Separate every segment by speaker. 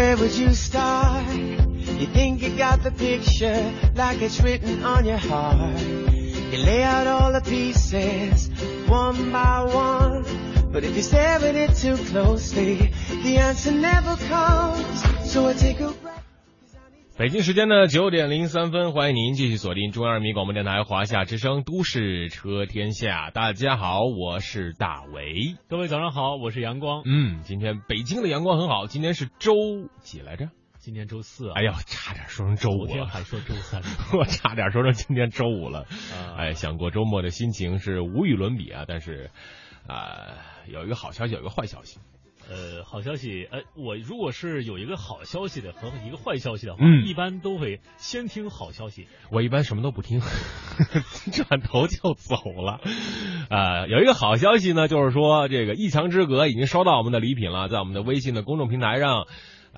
Speaker 1: where would you start? You think you got the picture like it's written on your heart. You lay out all the pieces one by one. But if you stare at it too closely, the answer never comes. So I take a.
Speaker 2: 北京时间的九点零三分，欢迎您继续锁定中央人民广播电台华夏之声都市车天下。大家好，我是大为。
Speaker 3: 各位早上好，我是阳光。
Speaker 2: 嗯，今天北京的阳光很好，今天是周几来着？
Speaker 3: 今天周四啊，
Speaker 2: 哎呀，差点说成周五了，
Speaker 3: 昨天还说周三，
Speaker 2: 我差点说成今天周五了。
Speaker 3: 啊
Speaker 2: 哎，想过周末的心情是无与伦比啊，但是啊、有一个好消息，有一个坏消息。
Speaker 3: 呃，好消息，呃，我如果是有一个好消息的和一个坏消息的话，
Speaker 2: 嗯
Speaker 3: 一般都会先听好消息。
Speaker 2: 我一般什么都不听，转头就走了。呃，有一个好消息呢，就是说这个一墙之隔已经收到我们的礼品了，在我们的微信的公众平台上，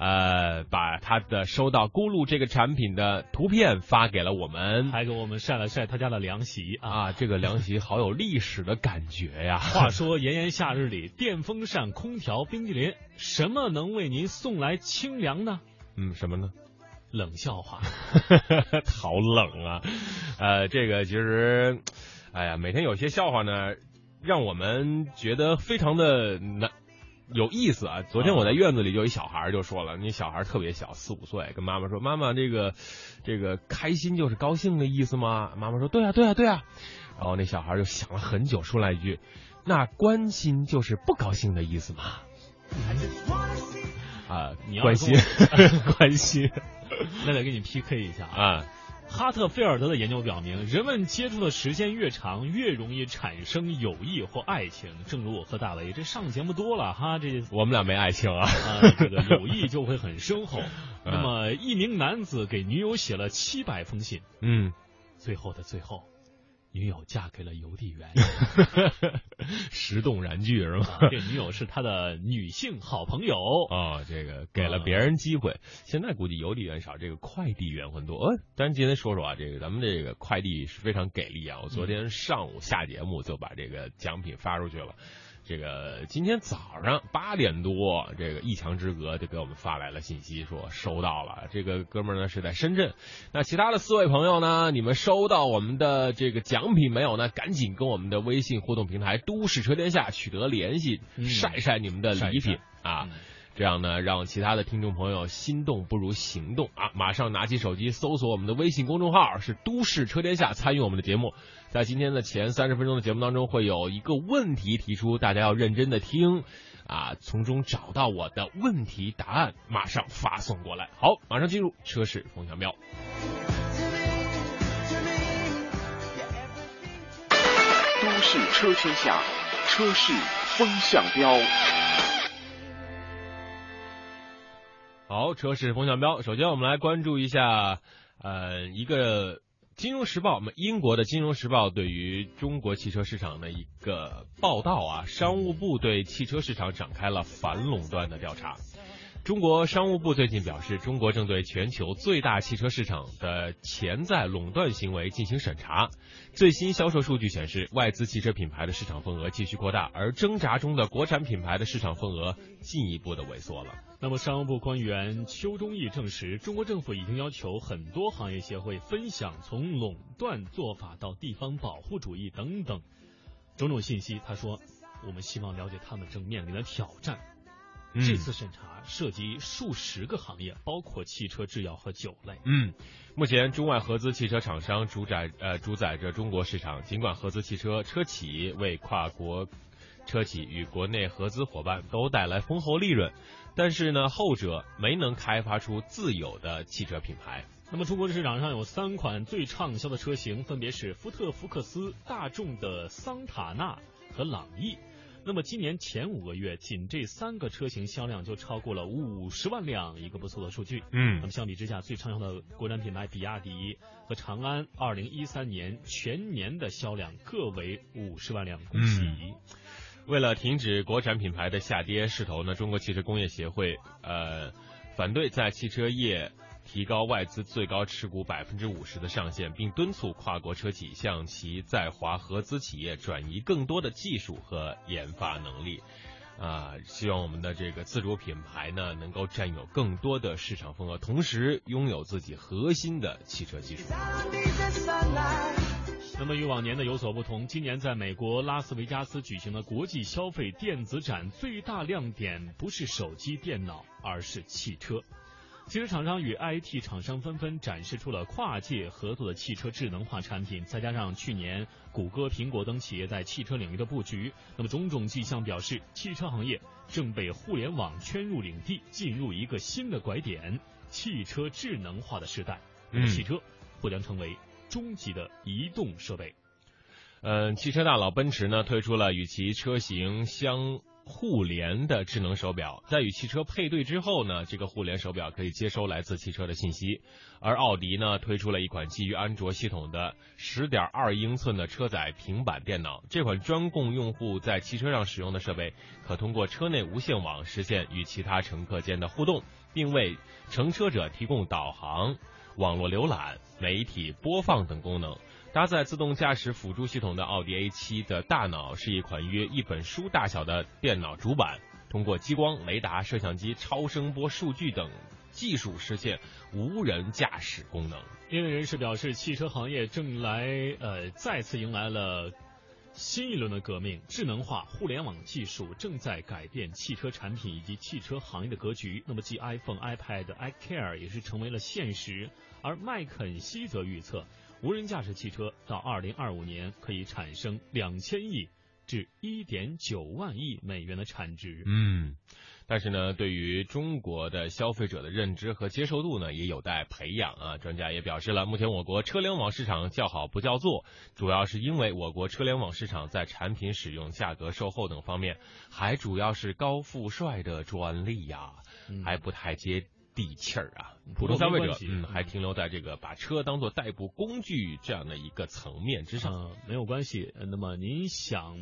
Speaker 2: 呃，把他的收到咕噜这个产品的图片发给了我们。
Speaker 3: 还给我们晒了晒他家的凉席啊。
Speaker 2: 啊，这个凉席好有历史的感觉呀！
Speaker 3: 话说炎炎夏日里，电风扇、空调、冰激凌，什么能为您送来清凉呢？
Speaker 2: 嗯，什么呢？
Speaker 3: 冷笑话。
Speaker 2: 好冷啊！呃，这个其实，哎呀，每天有些笑话呢，让我们觉得非常的难。有意思啊！昨天我在院子里就有一小孩就说了，那小孩特别小，四五岁，跟妈妈说：“妈妈，这个这个开心就是高兴的意思吗？”妈妈说：“对啊，对啊，对啊。”然后那小孩就想了很久，说了一句：“那关心就是不高兴的意思吗？”啊
Speaker 3: 你，要
Speaker 2: 关心，关心
Speaker 3: 那得跟你 PK 一下啊。
Speaker 2: 啊！
Speaker 3: 哈特菲尔德的研究表明，人们接触的时间越长，越容易产生友谊或爱情。正如我和大雷这上节目多了哈，这
Speaker 2: 我们俩没爱情啊。
Speaker 3: 啊、这个 友谊就会很深厚。那么，一名男子给女友写了七百封信，
Speaker 2: 嗯，
Speaker 3: 最后的最后，女友嫁给了邮递员。
Speaker 2: 石动燃具是吗？
Speaker 3: 啊这女友是他的女性好朋友。
Speaker 2: 哦，这个给了别人机会，现在估计邮递员少，这个快递员很多。呃，咱今天说说啊，这个咱们这个快递是非常给力啊！我昨天上午下节目就把这个奖品发出去了。这个今天早上八点多，这个一墙之隔就给我们发来了信息，说收到了。这个哥们儿呢是在深圳，那其他的四位朋友呢，你们收到我们的这个奖品没有呢？赶紧跟我们的微信互动平台“都市车天下”取得联系，
Speaker 3: 嗯
Speaker 2: 晒晒你们的礼品啊。
Speaker 3: 嗯
Speaker 2: 这样呢，让其他的听众朋友心动不如行动啊！马上拿起手机搜索我们的微信公众号是“都市车天下”，参与我们的节目。在今天的前三十分钟的节目当中，会有一个问题提出，大家要认真的听啊，从中找到我的问题答案，马上发送过来。好，马上进入车市风向标。
Speaker 4: 都市车天下，车市风向标。
Speaker 2: 好，车市风向标。首先，我们来关注一下，呃，一个《金融时报》，我们英国的《金融时报》对于中国汽车市场的一个报道啊，商务部对汽车市场展开了反垄断的调查。中国商务部最近表示，中国正对全球最大汽车市场的潜在垄断行为进行审查。最新销售数据显示，外资汽车品牌的市场份额继续扩大，而挣扎中的国产品牌的市场份额进一步的萎缩了。
Speaker 3: 那么，商务部官员邱忠义证实，中国政府已经要求很多行业协会分享从垄断做法到地方保护主义等等种种信息。他说，我们希望了解他们正面临的挑战。
Speaker 2: 嗯
Speaker 3: 这次审查涉及数十个行业，包括汽车制药和酒类。
Speaker 2: 嗯，目前中外合资汽车厂商主宰呃主宰着中国市场。尽管合资汽车车企为跨国车企与国内合资伙伴都带来丰厚利润，但是呢，后者没能开发出自有的汽车品牌。
Speaker 3: 那么，中国市场上有三款最畅销的车型，分别是福特福克斯、大众的桑塔纳和朗逸。那么今年前五个月，仅这三个车型销量就超过了五十万辆，一个不错的数据。
Speaker 2: 嗯
Speaker 3: 那么相比之下，最畅销的国产品牌比亚迪和长安，二零一三年全年的销量各为五十万辆，恭喜！
Speaker 2: 嗯为了停止国产品牌的下跌势头呢，中国汽车工业协会呃反对在汽车业提高外资最高持股百分之五十的上限，并敦促跨国车企向其在华合资企业转移更多的技术和研发能力。啊，希望我们的这个自主品牌呢，能够占有更多的市场份额，同时拥有自己核心的汽车技术。
Speaker 3: 那么与往年的有所不同，今年在美国拉斯维加斯举行的国际消费电子展，最大亮点不是手机、电脑，而是汽车。汽车厂商与 IT 厂商纷纷展示出了跨界合作的汽车智能化产品，再加上去年谷歌、苹果等企业在汽车领域的布局，那么种种迹象表示，汽车行业正被互联网圈入领地，进入一个新的拐点——汽车智能化的时代。那么汽车或将成为终极的移动设备。
Speaker 2: 嗯，汽车大佬奔驰呢推出了与其车型相互联的智能手表，在与汽车配对之后呢，这个互联手表可以接收来自汽车的信息。而奥迪呢推出了一款基于安卓系统的十点二英寸的车载平板电脑，这款专供用户在汽车上使用的设备，可通过车内无线网实现与其他乘客间的互动，并为乘车者提供导航、网络浏览、媒体播放等功能。搭载自动驾驶辅助系统的奥迪 A7 的大脑是一款约一本书大小的电脑主板，通过激光、雷达、摄像机、超声波数据等技术实现无人驾驶功能。
Speaker 3: 业内人士表示，汽车行业正来呃再次迎来了新一轮的革命，智能化、互联网技术正在改变汽车产品以及汽车行业的格局。那么，继 iPhone、iPad、iCare 也是成为了现实，而麦肯锡则预测，无人驾驶汽车到二零二五年可以产生两千亿至一点九万亿美元的产值。
Speaker 2: 嗯，但是呢，对于中国的消费者的认知和接受度呢，也有待培养啊。专家也表示了，目前我国车联网市场叫好不叫座，主要是因为我国车联网市场在产品使用、价格、售后等方面，还主要是高富帅的专利呀、
Speaker 3: 嗯
Speaker 2: 还不太接地气儿啊。
Speaker 3: 嗯
Speaker 2: 普通消费者嗯，还停留在这个把车当做代步工具这样的一个层面之上。
Speaker 3: 呃，没有关系。呃那么您想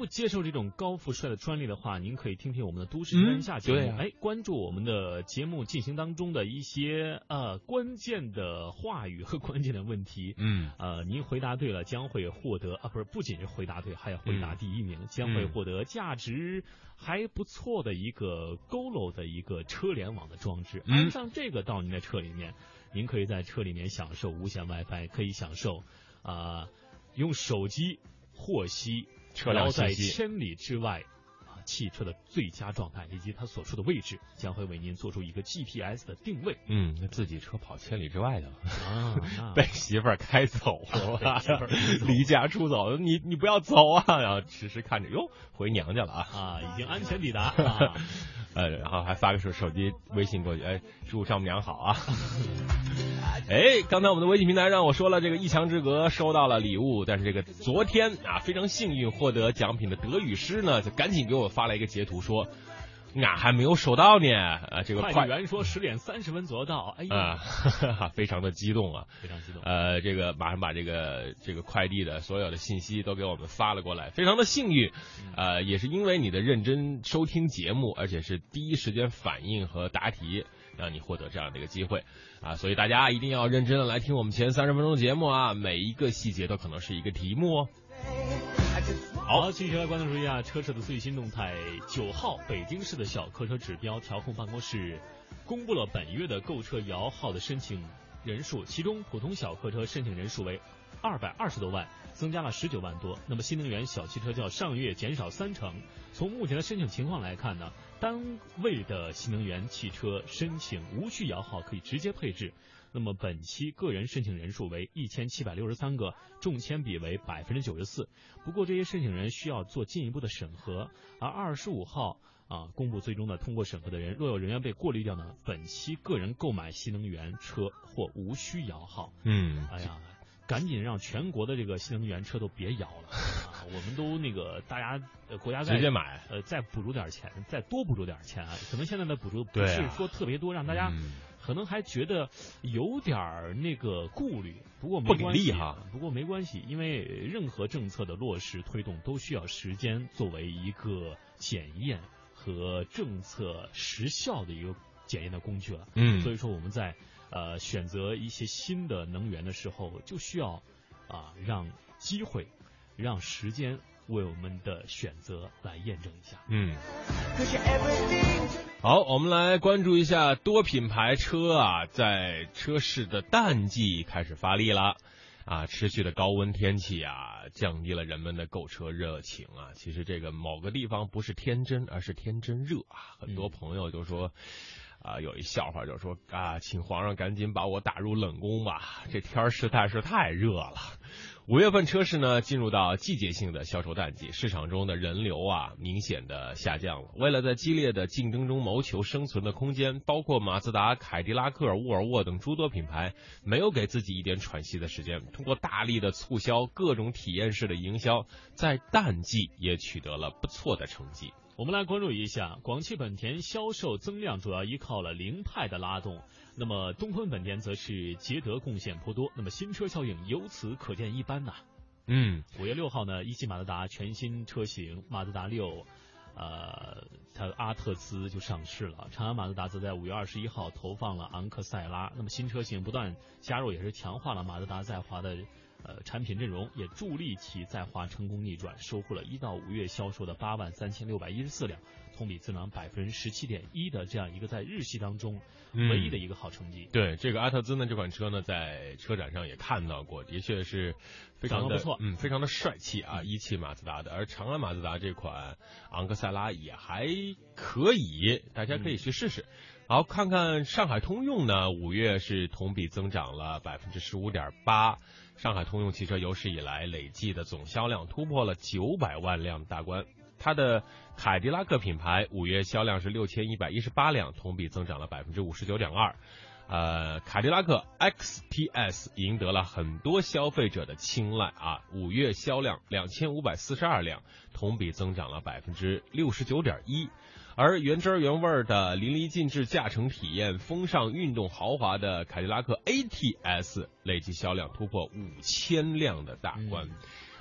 Speaker 3: 不接受这种高富帅的专利的话，您可以听听我们的都市天下节目，哎，关注我们的节目进行当中的一些呃关键的话语和关键的问题。
Speaker 2: 嗯
Speaker 3: 呃，您回答对了，将会获得啊，不是，不仅是回答对，还要回答
Speaker 2: 嗯
Speaker 3: 第一名，将会
Speaker 2: 嗯
Speaker 3: 获得价值还不错的一个 GoLo 的一个车联网的装置。
Speaker 2: 嗯
Speaker 3: 安上这个到您的车里面，您可以在车里面享受无线 WiFi，可以享受啊、用手机获悉
Speaker 2: 车辆
Speaker 3: 遥在千里之外。啊，汽车的最佳状态以及它所处的位置，将会为您做出一个 GPS 的定位
Speaker 2: 嗯，那自己车跑千里之外的了。
Speaker 3: 啊。
Speaker 2: 被媳妇儿开走了离家出走，你你不要走啊！然后迟迟看着，哟，回娘家了啊！
Speaker 3: 啊，已经安全抵达。啊
Speaker 2: 呃，然后还发个手手机微信过去，哎，祝丈母娘好啊！哎，刚才我们的微信平台让我说了，这个一墙之隔收到了礼物，但是这个昨天啊，非常幸运获得奖品的德语师呢，就赶紧给我发了一个截图说，俺还没有收到呢，啊，这个快
Speaker 3: 快递员说十点三十分左右到，哎呀，
Speaker 2: 啊，非常的激动啊！
Speaker 3: 非常激动。
Speaker 2: 呃，这个马上把这个这个快递的所有的信息都给我们发了过来，非常的幸运，呃，也是因为你的认真收听节目，而且是第一时间反应和答题，让你获得这样的一个机会啊，所以大家一定要认真的来听我们前三十分钟的节目啊，每一个细节都可能是一个题目哦。
Speaker 3: 好，继续来关注一下车市的最新动态。九号，北京市的小客车指标调控办公室公布了本月的购车摇号的申请人数，其中普通小客车申请人数为二百二十多万，增加了十九万多。那么新能源小汽车较上月减少三成。从目前的申请情况来看呢，单位的新能源汽车申请无需摇号，可以直接配置。那么本期个人申请人数为一千七百六十三个，中签比为百分之九十四。不过这些申请人需要做进一步的审核，而二十五号啊公布最终的通过审核的人，若有人员被过滤掉呢，本期个人购买新能源车或无需摇号。
Speaker 2: 嗯，
Speaker 3: 哎呀，赶紧让全国的这个新能源车都别摇了啊！我们都那个大家呃国家在
Speaker 2: 直接买，
Speaker 3: 呃再补助点钱，再多补助点钱啊！可能现在的补助不是说特别多，让大家
Speaker 2: 嗯
Speaker 3: 可能还觉得有点儿那个顾虑。不过没关系
Speaker 2: 力哈。
Speaker 3: 不过没关系，因为任何政策的落实推动都需要时间作为一个检验和政策时效的一个检验的工具了。
Speaker 2: 嗯
Speaker 3: 所以说我们在呃选择一些新的能源的时候，就需要啊、让机会、让时间为我们的选择来验证一下。
Speaker 2: 嗯。好，我们来关注一下多品牌车啊，在车市的淡季开始发力了。啊，持续的高温天气啊，降低了人们的购车热情啊。其实这个某个地方不是天真，而是天真热啊。很多
Speaker 3: 嗯
Speaker 2: 朋友就说，啊，有一笑话就说啊，请皇上赶紧把我打入冷宫吧，这天儿实在是太热了。五月份车市呢进入到季节性的销售淡季，市场中的人流啊明显的下降了。为了在激烈的竞争中谋求生存的空间，包括马自达、凯迪拉克、沃尔沃等诸多品牌没有给自己一点喘息的时间，通过大力的促销、各种体验式的营销，在淡季也取得了不错的成绩。
Speaker 3: 我们来关注一下，广汽本田销售增量主要依靠了凌派的拉动，那么东风本田则是捷德贡献颇多，那么新车效应由此可见一斑呐、
Speaker 2: 嗯
Speaker 3: 五月六号呢，一汽马自达全新车型马自达六，呃，它阿特兹就上市了。长安马自达则在五月二十一号投放了昂克赛拉。那么新车型不断加入，也是强化了马自达在华的呃产品阵容，也助力其在华成功逆转，收获了一到五月销售的八万三千六百一十四辆，同比增长百分之十七点一的这样一个在日系当中唯一的一个好成绩。
Speaker 2: 对这个阿特兹呢，这款车呢，在车展上也看到过，的确是非常的
Speaker 3: 不错
Speaker 2: 嗯，非常的帅气啊，一汽马自达的。而长安马自达这款昂克赛拉也还可以，大家可以去试试。好，看看上海通用呢，五月是同比增长了百分之十五点八。上海通用汽车有史以来累计的总销量突破了九百万辆大关。它的凯迪拉克品牌五月销量是六千一百一十八辆，同比增长了百分之五十九点二。呃，凯迪拉克 XTS 赢得了很多消费者的青睐啊，五月销量两千五百四十二辆，同比增长了百分之六十九点一。而原汁儿原味的淋漓尽致驾乘体验、风尚、运动、豪华的凯迪拉克 ATS 累计销量突破五千辆的大关。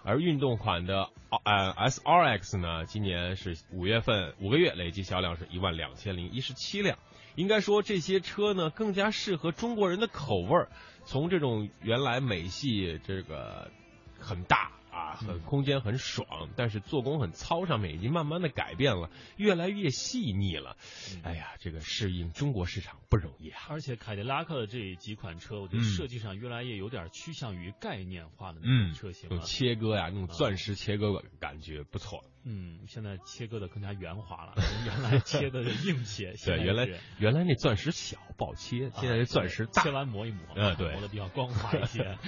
Speaker 2: 而运动款的呃 SRX 呢，今年是五月份五个月累计销量是一万两千零一十七辆。应该说这些车呢更加适合中国人的口味儿。从这种原来美系这个很大啊，很 空间很爽，但是做工很糙，上面已经慢慢的改变了，越来越细腻了。哎呀，这个适应中国市场不容易啊。
Speaker 3: 而且凯迪拉克的这几款车，我觉得
Speaker 2: 嗯
Speaker 3: 设计上越来越有点趋向于概念化的那
Speaker 2: 嗯
Speaker 3: 种车型。
Speaker 2: 切割呀，那种钻石切割感觉不错。
Speaker 3: 嗯，现在切割的更加圆滑了，原来切的硬切，
Speaker 2: 对，原来原来那钻石小不好切，现在这钻石大
Speaker 3: 切。完磨一磨，
Speaker 2: 嗯对
Speaker 3: 磨的比较光滑一些。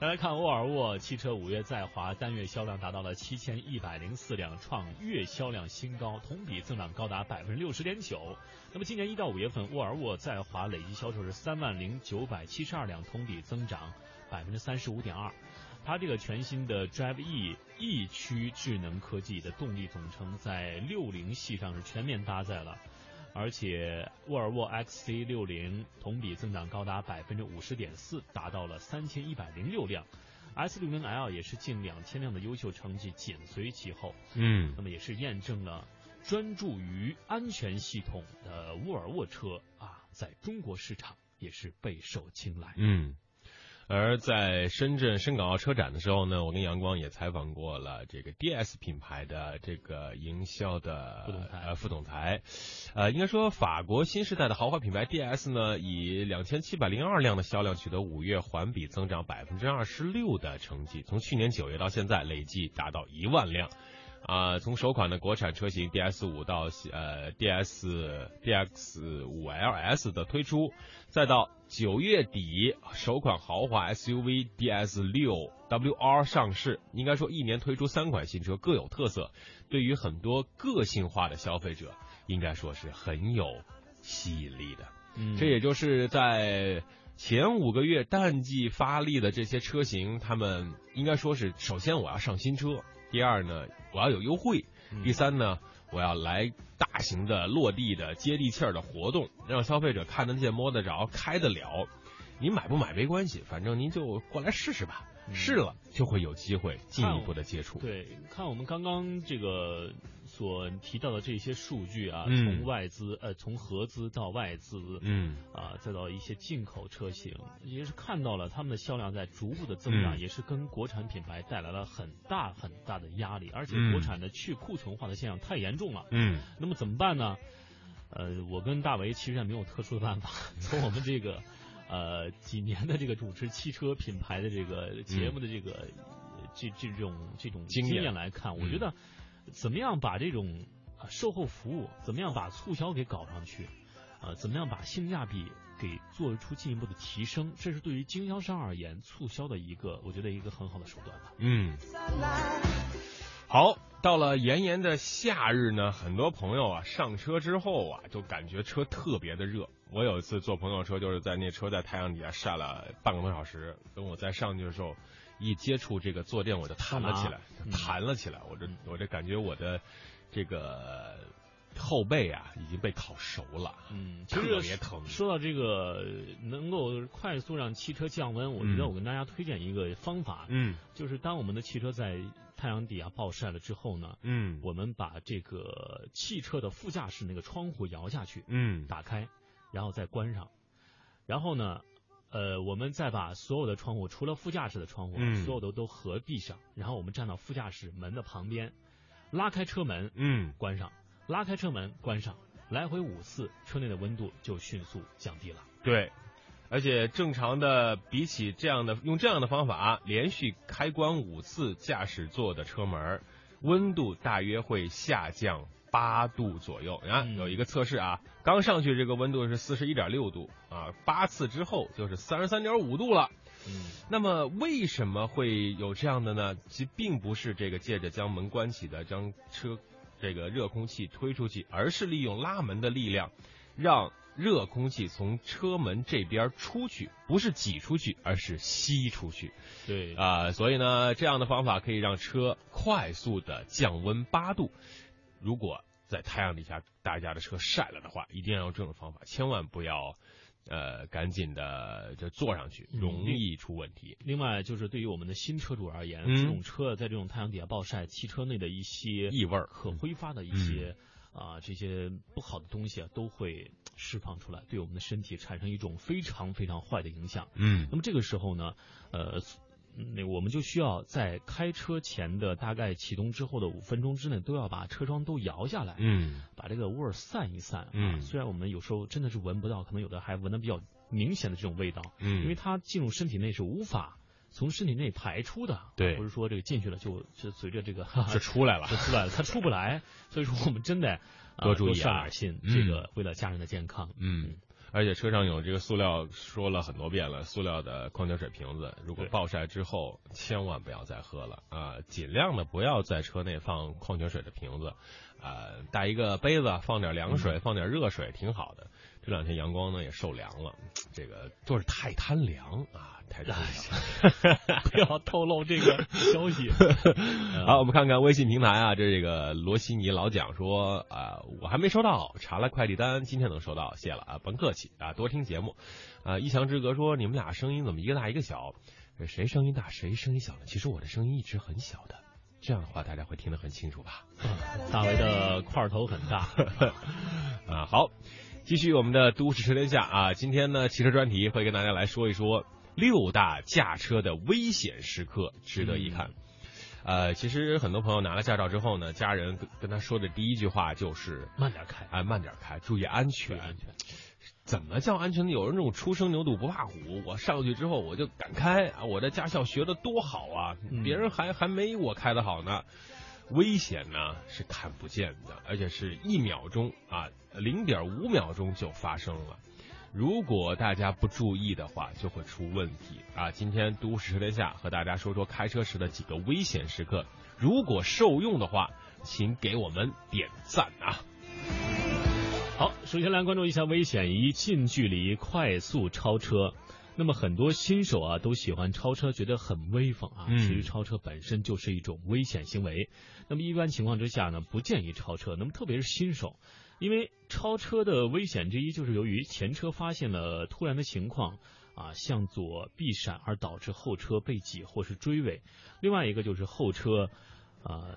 Speaker 3: 再来看沃尔沃汽车五月在华单月销量达到了七千一百零四辆，创月销量新高，同比增长高达百分之六十点九。那么今年一到五月份，沃尔沃在华累计销售是三万零九百七十二辆，同比增长百分之三十五点二。它这个全新的 Drive E E 区智能科技的动力总成在六零系上是全面搭载了。而且沃尔沃 XC 六零同比增长高达百分之五十点四，达到了三千一百零六辆。S 六零 L 也是近两千辆的优秀成绩紧随其后，
Speaker 2: 嗯
Speaker 3: 那么也是验证了专注于安全系统的沃尔沃车啊，在中国市场也是备受青睐。
Speaker 2: 嗯。而在深圳深港澳车展的时候呢，我跟阳光也采访过了这个 DS 品牌的这个营销的
Speaker 3: 副总裁
Speaker 2: 呃副总裁，呃，应该说法国新时代的豪华品牌 DS 呢，以两千七百零二辆的销量取得五月环比增长百分之二十六的成绩，从去年九月到现在累计达到一万辆。啊、从首款的国产车型 DS 五到呃 DS DX 五 LS 的推出，再到九月底首款豪华 SUV DS 六 WR 上市，应该说一年推出三款新车，各有特色，对于很多个性化的消费者，应该说是很有吸引力的。
Speaker 3: 嗯
Speaker 2: 这也就是在前五个月淡季发力的这些车型，他们应该说是首先我要上新车，第二呢我要有优惠，
Speaker 3: 嗯
Speaker 2: 第三呢我要来大型的落地的接地气儿的活动，让消费者看得见、摸得着、开得了。您买不买没关系，反正您就过来试试吧，
Speaker 3: 嗯
Speaker 2: 试了就会有机会进一步的接触。
Speaker 3: 对，看我们刚刚这个所提到的这些数据啊，
Speaker 2: 嗯。
Speaker 3: 从外资呃从合资到外资，
Speaker 2: 嗯。
Speaker 3: 啊，再到一些进口车型，也是看到了他们的销量在逐步的增长，
Speaker 2: 嗯。
Speaker 3: 也是跟国产品牌带来了很大很大的压力，而且
Speaker 2: 嗯。
Speaker 3: 国产的去库存化的现象太严重了。
Speaker 2: 嗯。
Speaker 3: 那么怎么办呢？呃，我跟大为其实也没有特殊的办法，从我们这个呃几年的这个主持汽车品牌的这个节目的这个、呃这这种这种经
Speaker 2: 经验
Speaker 3: 验来看，我
Speaker 2: 嗯
Speaker 3: 觉得怎么样把这种啊售后服务，怎么样把促销给搞上去，呃，怎么样把性价比给做出进一步的提升，这是对于经销商而言促销的一个，我觉得一个很好的手段吧。
Speaker 2: 嗯。好，到了炎炎的夏日呢，很多朋友啊上车之后啊，就感觉车特别的热。我有一次坐朋友车，就是在那车在太阳底下晒了半个多小时，等我再上去的时候，一接触这个坐垫，我就弹了起来，
Speaker 3: 嗯。
Speaker 2: 弹了起来。我这我这感觉我的这个后背啊已经被烤熟了，
Speaker 3: 嗯，其
Speaker 2: 特别疼。
Speaker 3: 说到这个能够快速让汽车降温，我觉得
Speaker 2: 嗯。
Speaker 3: 我跟大家推荐一个方法，
Speaker 2: 嗯。
Speaker 3: 就是当我们的汽车在太阳底下暴晒了之后呢，
Speaker 2: 嗯。
Speaker 3: 我们把这个汽车的副驾驶那个窗户摇下去，
Speaker 2: 嗯。
Speaker 3: 打开，然后再关上，然后呢，呃，我们再把所有的窗户，除了副驾驶的窗户，
Speaker 2: 嗯
Speaker 3: 所有的都合闭上，然后我们站到副驾驶门的旁边，拉开车门，
Speaker 2: 嗯
Speaker 3: 关上，拉开车门，关上，来回五次，车内的温度就迅速降低了。
Speaker 2: 对，而且正常的比起这样的用这样的方法连续开关五次驾驶座的车门，温度大约会下降八度左右。你看
Speaker 3: 嗯
Speaker 2: 有一个测试啊，刚上去这个温度是四十一点六度啊，八次之后就是三十三点五度了。
Speaker 3: 嗯
Speaker 2: 那么为什么会有这样的呢？其并不是这个借着将门关起的将车这个热空气推出去，而是利用拉门的力量，让热空气从车门这边出去，不是挤出去，而是吸出去
Speaker 3: 对，
Speaker 2: 啊、所以呢，这样的方法可以让车快速的降温八度。如果在太阳底下大家的车晒了的话，一定要用这种方法，千万不要呃赶紧的就坐上去，
Speaker 3: 嗯
Speaker 2: 容易出问题。
Speaker 3: 另外就是对于我们的新车主而言，
Speaker 2: 嗯
Speaker 3: 这种车在这种太阳底下暴晒，汽车内的一些
Speaker 2: 异味儿
Speaker 3: 可挥发的一些啊、这些不好的东西啊，都会释放出来，对我们的身体产生一种非常非常坏的影响。
Speaker 2: 嗯
Speaker 3: 那么这个时候呢，呃，嗯那我们就需要在开车前的大概启动之后的五分钟之内，都要把车窗都摇下来，
Speaker 2: 嗯
Speaker 3: 把这个味儿散一散啊。
Speaker 2: 嗯
Speaker 3: 虽然我们有时候真的是闻不到，可能有的还闻的比较明显的这种味道，
Speaker 2: 嗯，
Speaker 3: 因为它进入身体内是无法从身体内排出的，
Speaker 2: 对
Speaker 3: 不是说这个进去了就就随着这个
Speaker 2: 就 出来了
Speaker 3: 就。出来了，它出不来，所以说我们真得、呃
Speaker 2: 多注意啊
Speaker 3: 上点心，
Speaker 2: 嗯
Speaker 3: 这个为了家人的健康，
Speaker 2: 嗯，而且车上有这个塑料，说了很多遍了，塑料的矿泉水瓶子，如果暴晒之后，千万不要再喝了啊、尽量的不要在车内放矿泉水的瓶子，啊、带一个杯子，放点凉水，放点热水，挺好的。这两天阳光呢也受凉了，这个就是太贪凉啊，太贪凉。
Speaker 3: 不要透露这个消息。
Speaker 2: 好，我们看看微信平台啊，这这个罗西尼老蒋说啊、我还没收到，查了快递单，今天能收到，谢了啊，甭客气啊，多听节目。啊，一墙之隔说你们俩声音怎么一个大一个小？谁声音大，谁声音小呢？其实我的声音一直很小的，这样的话大家会听得很清楚吧？
Speaker 3: 大为的块头很大，
Speaker 2: 啊，好，继续我们的都市车天下啊，今天呢汽车专题会跟大家来说一说六大驾车的危险时刻，值得一看。呃，其实很多朋友拿了驾照之后呢，家人跟跟他说的第一句话就是
Speaker 3: 慢点开，
Speaker 2: 哎，慢点开，注意安全。
Speaker 3: 安全。
Speaker 2: 怎么叫安全呢？有人这种初生牛犊不怕虎，我上去之后我就敢开啊！我在驾校学的多好啊，
Speaker 3: 嗯
Speaker 2: 别人还还没我开的好呢。危险呢是看不见的，而且是一秒钟啊，零点五秒钟就发生了。如果大家不注意的话，就会出问题啊！今天都市车天下和大家说说开车时的几个危险时刻，如果受用的话，请给我们点赞啊！
Speaker 3: 好，首先来关注一下危险一近距离快速超车。那么很多新手啊都喜欢超车，觉得很威风啊。
Speaker 2: 嗯
Speaker 3: 其实超车本身就是一种危险行为。那么一般情况之下呢，不建议超车。那么特别是新手，因为超车的危险之一就是由于前车发现了突然的情况啊，向左避闪而导致后车被挤或是追尾。另外一个就是后车啊。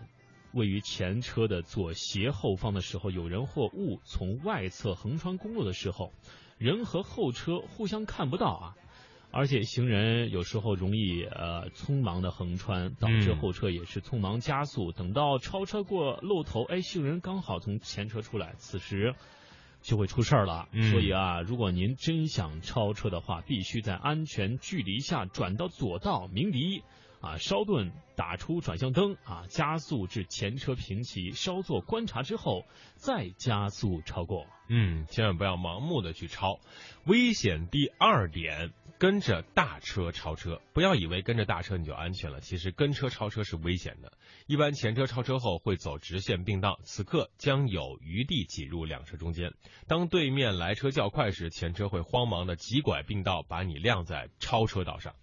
Speaker 3: 位于前车的左斜后方的时候，有人或物从外侧横穿公路的时候，人和后车互相看不到啊，而且行人有时候容易呃匆忙的横穿，导致
Speaker 2: 嗯
Speaker 3: 后车也是匆忙加速。等到超车过露头，哎，行人刚好从前车出来，此时就会出事儿了。
Speaker 2: 嗯
Speaker 3: 所以啊，如果您真想超车的话，必须在安全距离下转到左道鸣笛。啊，稍顿打出转向灯啊，加速至前车平齐，稍作观察之后再加速超过。
Speaker 2: 嗯，千万不要盲目的去超。危险第二点，跟着大车超车，不要以为跟着大车你就安全了，其实跟车超车是危险的。一般前车超车后会走直线并道，此刻将有余地挤入两车中间。当对面来车较快时，前车会慌忙的急拐并道，把你晾在超车道上。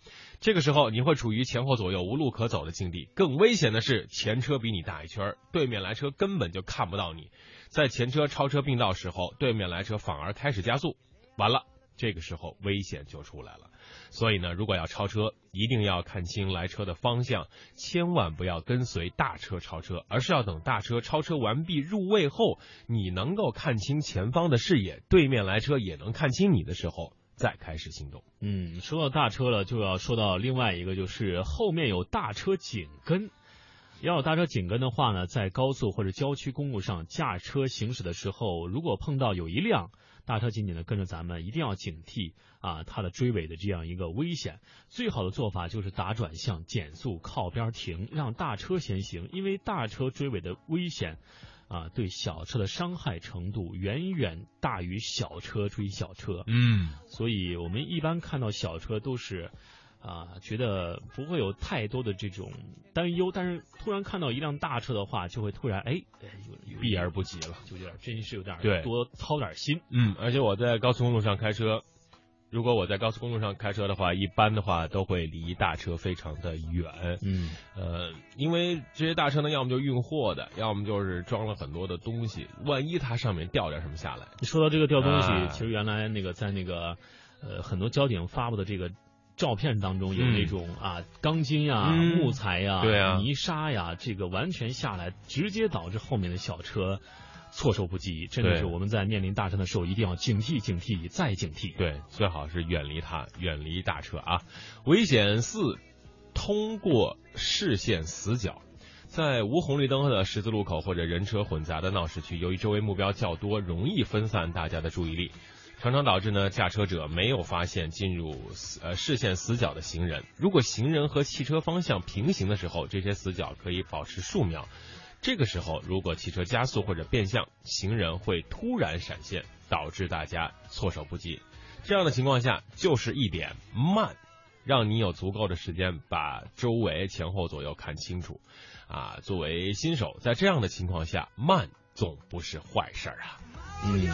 Speaker 2: 这个时候你会处于前后左右无路可走的境地。更危险的是，前车比你大一圈，对面来车根本就看不到你。在前车超车并道时候，对面来车反而开始加速，完了，这个时候危险就出来了。所以呢，如果要超车，一定要看清来车的方向，千万不要跟随大车超车，而是要等大车超车完毕入位后，你能够看清前方的视野，对面来车也能看清你的时候，再开始行动。
Speaker 3: 嗯，说到大车了，就要说到另外一个，就是后面有大车紧跟。要有大车紧跟的话呢，在高速或者郊区公路上驾车行驶的时候，如果碰到有一辆大车紧紧的跟着咱们，一定要警惕啊它的追尾的这样一个危险。最好的做法就是打转向、减速、靠边停，让大车先行，因为大车追尾的危险。啊，对小车的伤害程度远远大于小车追小车。
Speaker 2: 嗯，
Speaker 3: 所以我们一般看到小车都是啊，觉得不会有太多的这种担忧，但是突然看到一辆大车的话，就会突然哎，
Speaker 2: 避而不及了。
Speaker 3: 就有点真是有点
Speaker 2: 对
Speaker 3: 多操点心。
Speaker 2: 嗯，而且我在高速公路上开车，如果我在高速公路上开车的话，一般的话都会离大车非常的远。
Speaker 3: 嗯
Speaker 2: 呃，因为这些大车呢，要么就运货的，要么就是装了很多的东西，万一它上面掉点什么下来，
Speaker 3: 说到这个掉东西，
Speaker 2: 啊
Speaker 3: 其实原来那个在那个呃很多交警发布的这个。照片当中有
Speaker 2: 嗯
Speaker 3: 那种啊钢筋呀、
Speaker 2: 嗯
Speaker 3: 木材呀、泥沙呀，这个完全下来，直接导致后面的小车措手不及。真的是我们在面临大车的时候，一定要警惕、警惕再警惕。
Speaker 2: 对，最好是远离它，远离大车啊。危险四，通过视线死角。在无红绿灯的十字路口或者人车混杂的闹市区，由于周围目标较多，容易分散大家的注意力，常常导致呢驾车者没有发现进入呃视线死角的行人。如果行人和汽车方向平行的时候，这些死角可以保持数秒。这个时候，如果汽车加速或者变向，行人会突然闪现，导致大家措手不及。这样的情况下，就是一点慢，让你有足够的时间把周围前后左右看清楚。啊，作为新手，在这样的情况下，慢总不是坏事儿啊。
Speaker 3: 嗯，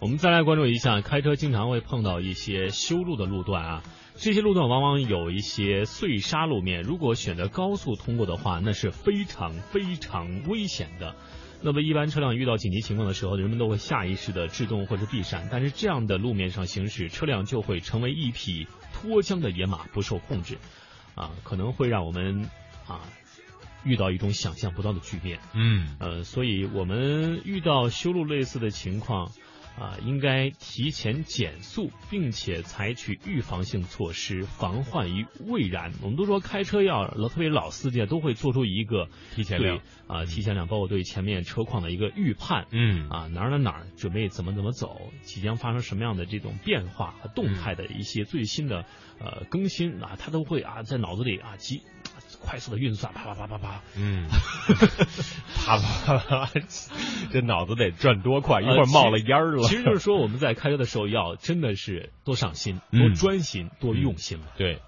Speaker 3: 我们再来关注一下，开车经常会碰到一些修路的路段啊，这些路段往往有一些碎沙路面，如果选择高速通过的话，那是非常非常危险的。那么一般车辆遇到紧急情况的时候，人们都会下意识的制动或者避闪，但是这样的路面上行驶，车辆就会成为一匹脱缰的野马，不受控制，啊，可能会让我们啊遇到一种想象不到的局面。
Speaker 2: 嗯
Speaker 3: 呃，所以我们遇到修路类似的情况，啊、应该提前减速，并且采取预防性措施，防患于未然。我们都说开车要老，特别老司机啊都会做出一个
Speaker 2: 提前量
Speaker 3: 啊、提前量，包括对前面车况的一个预判。
Speaker 2: 嗯
Speaker 3: 啊，哪儿哪儿哪儿准备怎么怎么走，即将发生什么样的这种变化和动态的一些最新的呃更新啊，他都会啊在脑子里啊急快速的运算，啪啪啪啪啪，
Speaker 2: 嗯，啪啪啪，这脑子得转多快，一会
Speaker 3: 呃
Speaker 2: 儿冒了烟儿了。
Speaker 3: 其实就是说，我们在开车的时候要真的是多上心、
Speaker 2: 嗯
Speaker 3: 多专心、多用心了。
Speaker 2: 对，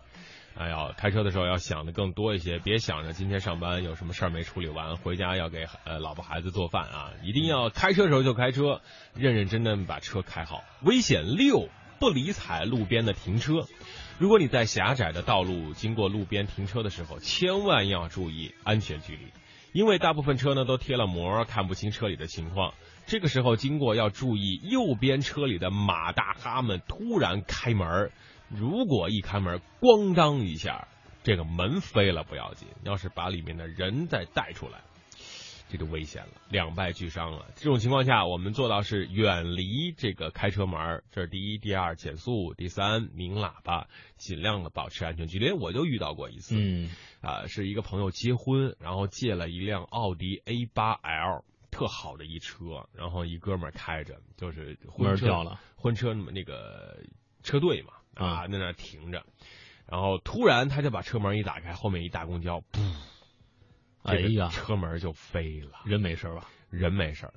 Speaker 2: 哎呀，开车的时候要想的更多一些，别想着今天上班有什么事儿没处理完，回家要给呃老婆孩子做饭啊，一定要开车的时候就开车，认认真真把车开好。危险六，不理睬路边的停车。如果你在狭窄的道路经过路边停车的时候，千万要注意安全距离，因为大部分车呢都贴了膜，看不清车里的情况。这个时候经过要注意，右边车里的马大哈们突然开门，如果一开门，咣当一下，这个门飞了不要紧，要是把里面的人再带出来，这就危险了，两败俱伤了。这种情况下，我们做到是远离这个开车门，这是第一；第二，减速；第三，鸣喇叭，尽量的保持安全距离。我就遇到过一次，
Speaker 3: 嗯
Speaker 2: 啊，是一个朋友结婚，然后借了一辆奥迪 A 八 L。特好的一车，然后一哥们儿开着，就是婚车
Speaker 3: 掉了，
Speaker 2: 婚车那个车队嘛啊，在那停着，然后突然他就把车门一打开，后面一大公交，噗，
Speaker 3: 哎呀，
Speaker 2: 车门就飞了，
Speaker 3: 人没事吧？
Speaker 2: 人没事，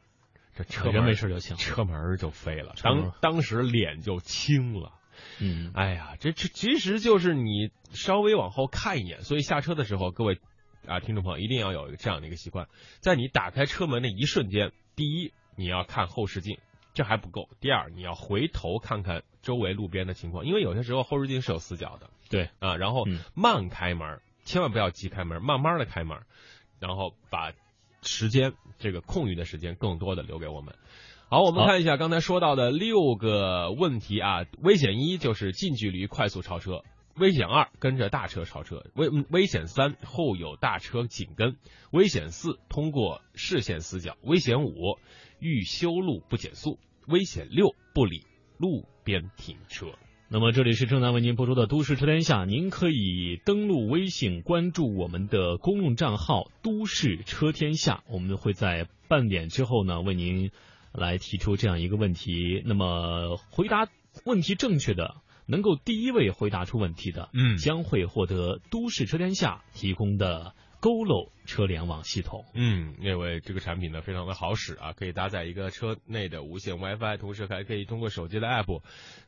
Speaker 2: 这车
Speaker 3: 人没事就行，
Speaker 2: 车门就飞了，当当时脸就青了，
Speaker 3: 嗯，
Speaker 2: 哎呀，这这其实就是你稍微往后看一眼，所以下车的时候，各位啊，听众朋友一定要有这样的一个习惯，在你打开车门的一瞬间，第一你要看后视镜，这还不够；第二你要回头看看周围路边的情况，因为有些时候后视镜是有死角的，
Speaker 3: 对。
Speaker 2: 啊，然后
Speaker 3: 嗯。
Speaker 2: 慢开门，千万不要急开门，慢慢的开门，然后把时间这个空余的时间更多的留给我们。好，我们看一下刚才说到的六个问题啊。危险一就是近距离快速超车，危险二跟着大车超车，危危险三后有大车紧跟，危险四通过视线死角，危险五遇修路不减速，危险六不理路边停车。
Speaker 3: 那么这里是正在为您播出的《都市车天下》，您可以登录微信关注我们的公共账号“都市车天下”，我们会在半点之后呢为您来提出这样一个问题。那么回答问题正确的，能够第一位回答出问题的，
Speaker 2: 嗯。
Speaker 3: 将会获得“都市车天下”提供的 GoLo 车联网系统。
Speaker 2: 嗯，因为这个产品呢非常的好使啊，可以搭载一个车内的无线 WiFi，同时还可以通过手机的 app，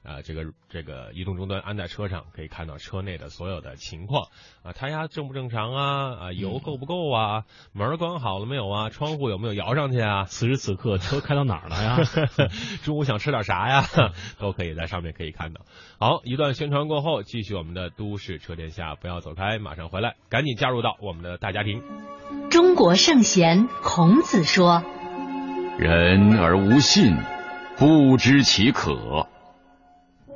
Speaker 2: 啊，这个这个移动终端安在车上，可以看到车内的所有的情况啊，胎压正不正常啊，啊，油够不够啊，门关好了没有啊，窗户有没有摇上去啊，
Speaker 3: 此时此刻，车开到哪儿了呀？
Speaker 2: 中午想吃点啥呀，都可以在上面可以看到。好，一段宣传过后，继续我们的都市车天下，不要走开，马上回来，赶紧加入到我们的大家庭。
Speaker 5: 中国圣贤孔子说
Speaker 4: 人而无信，不知其可。：“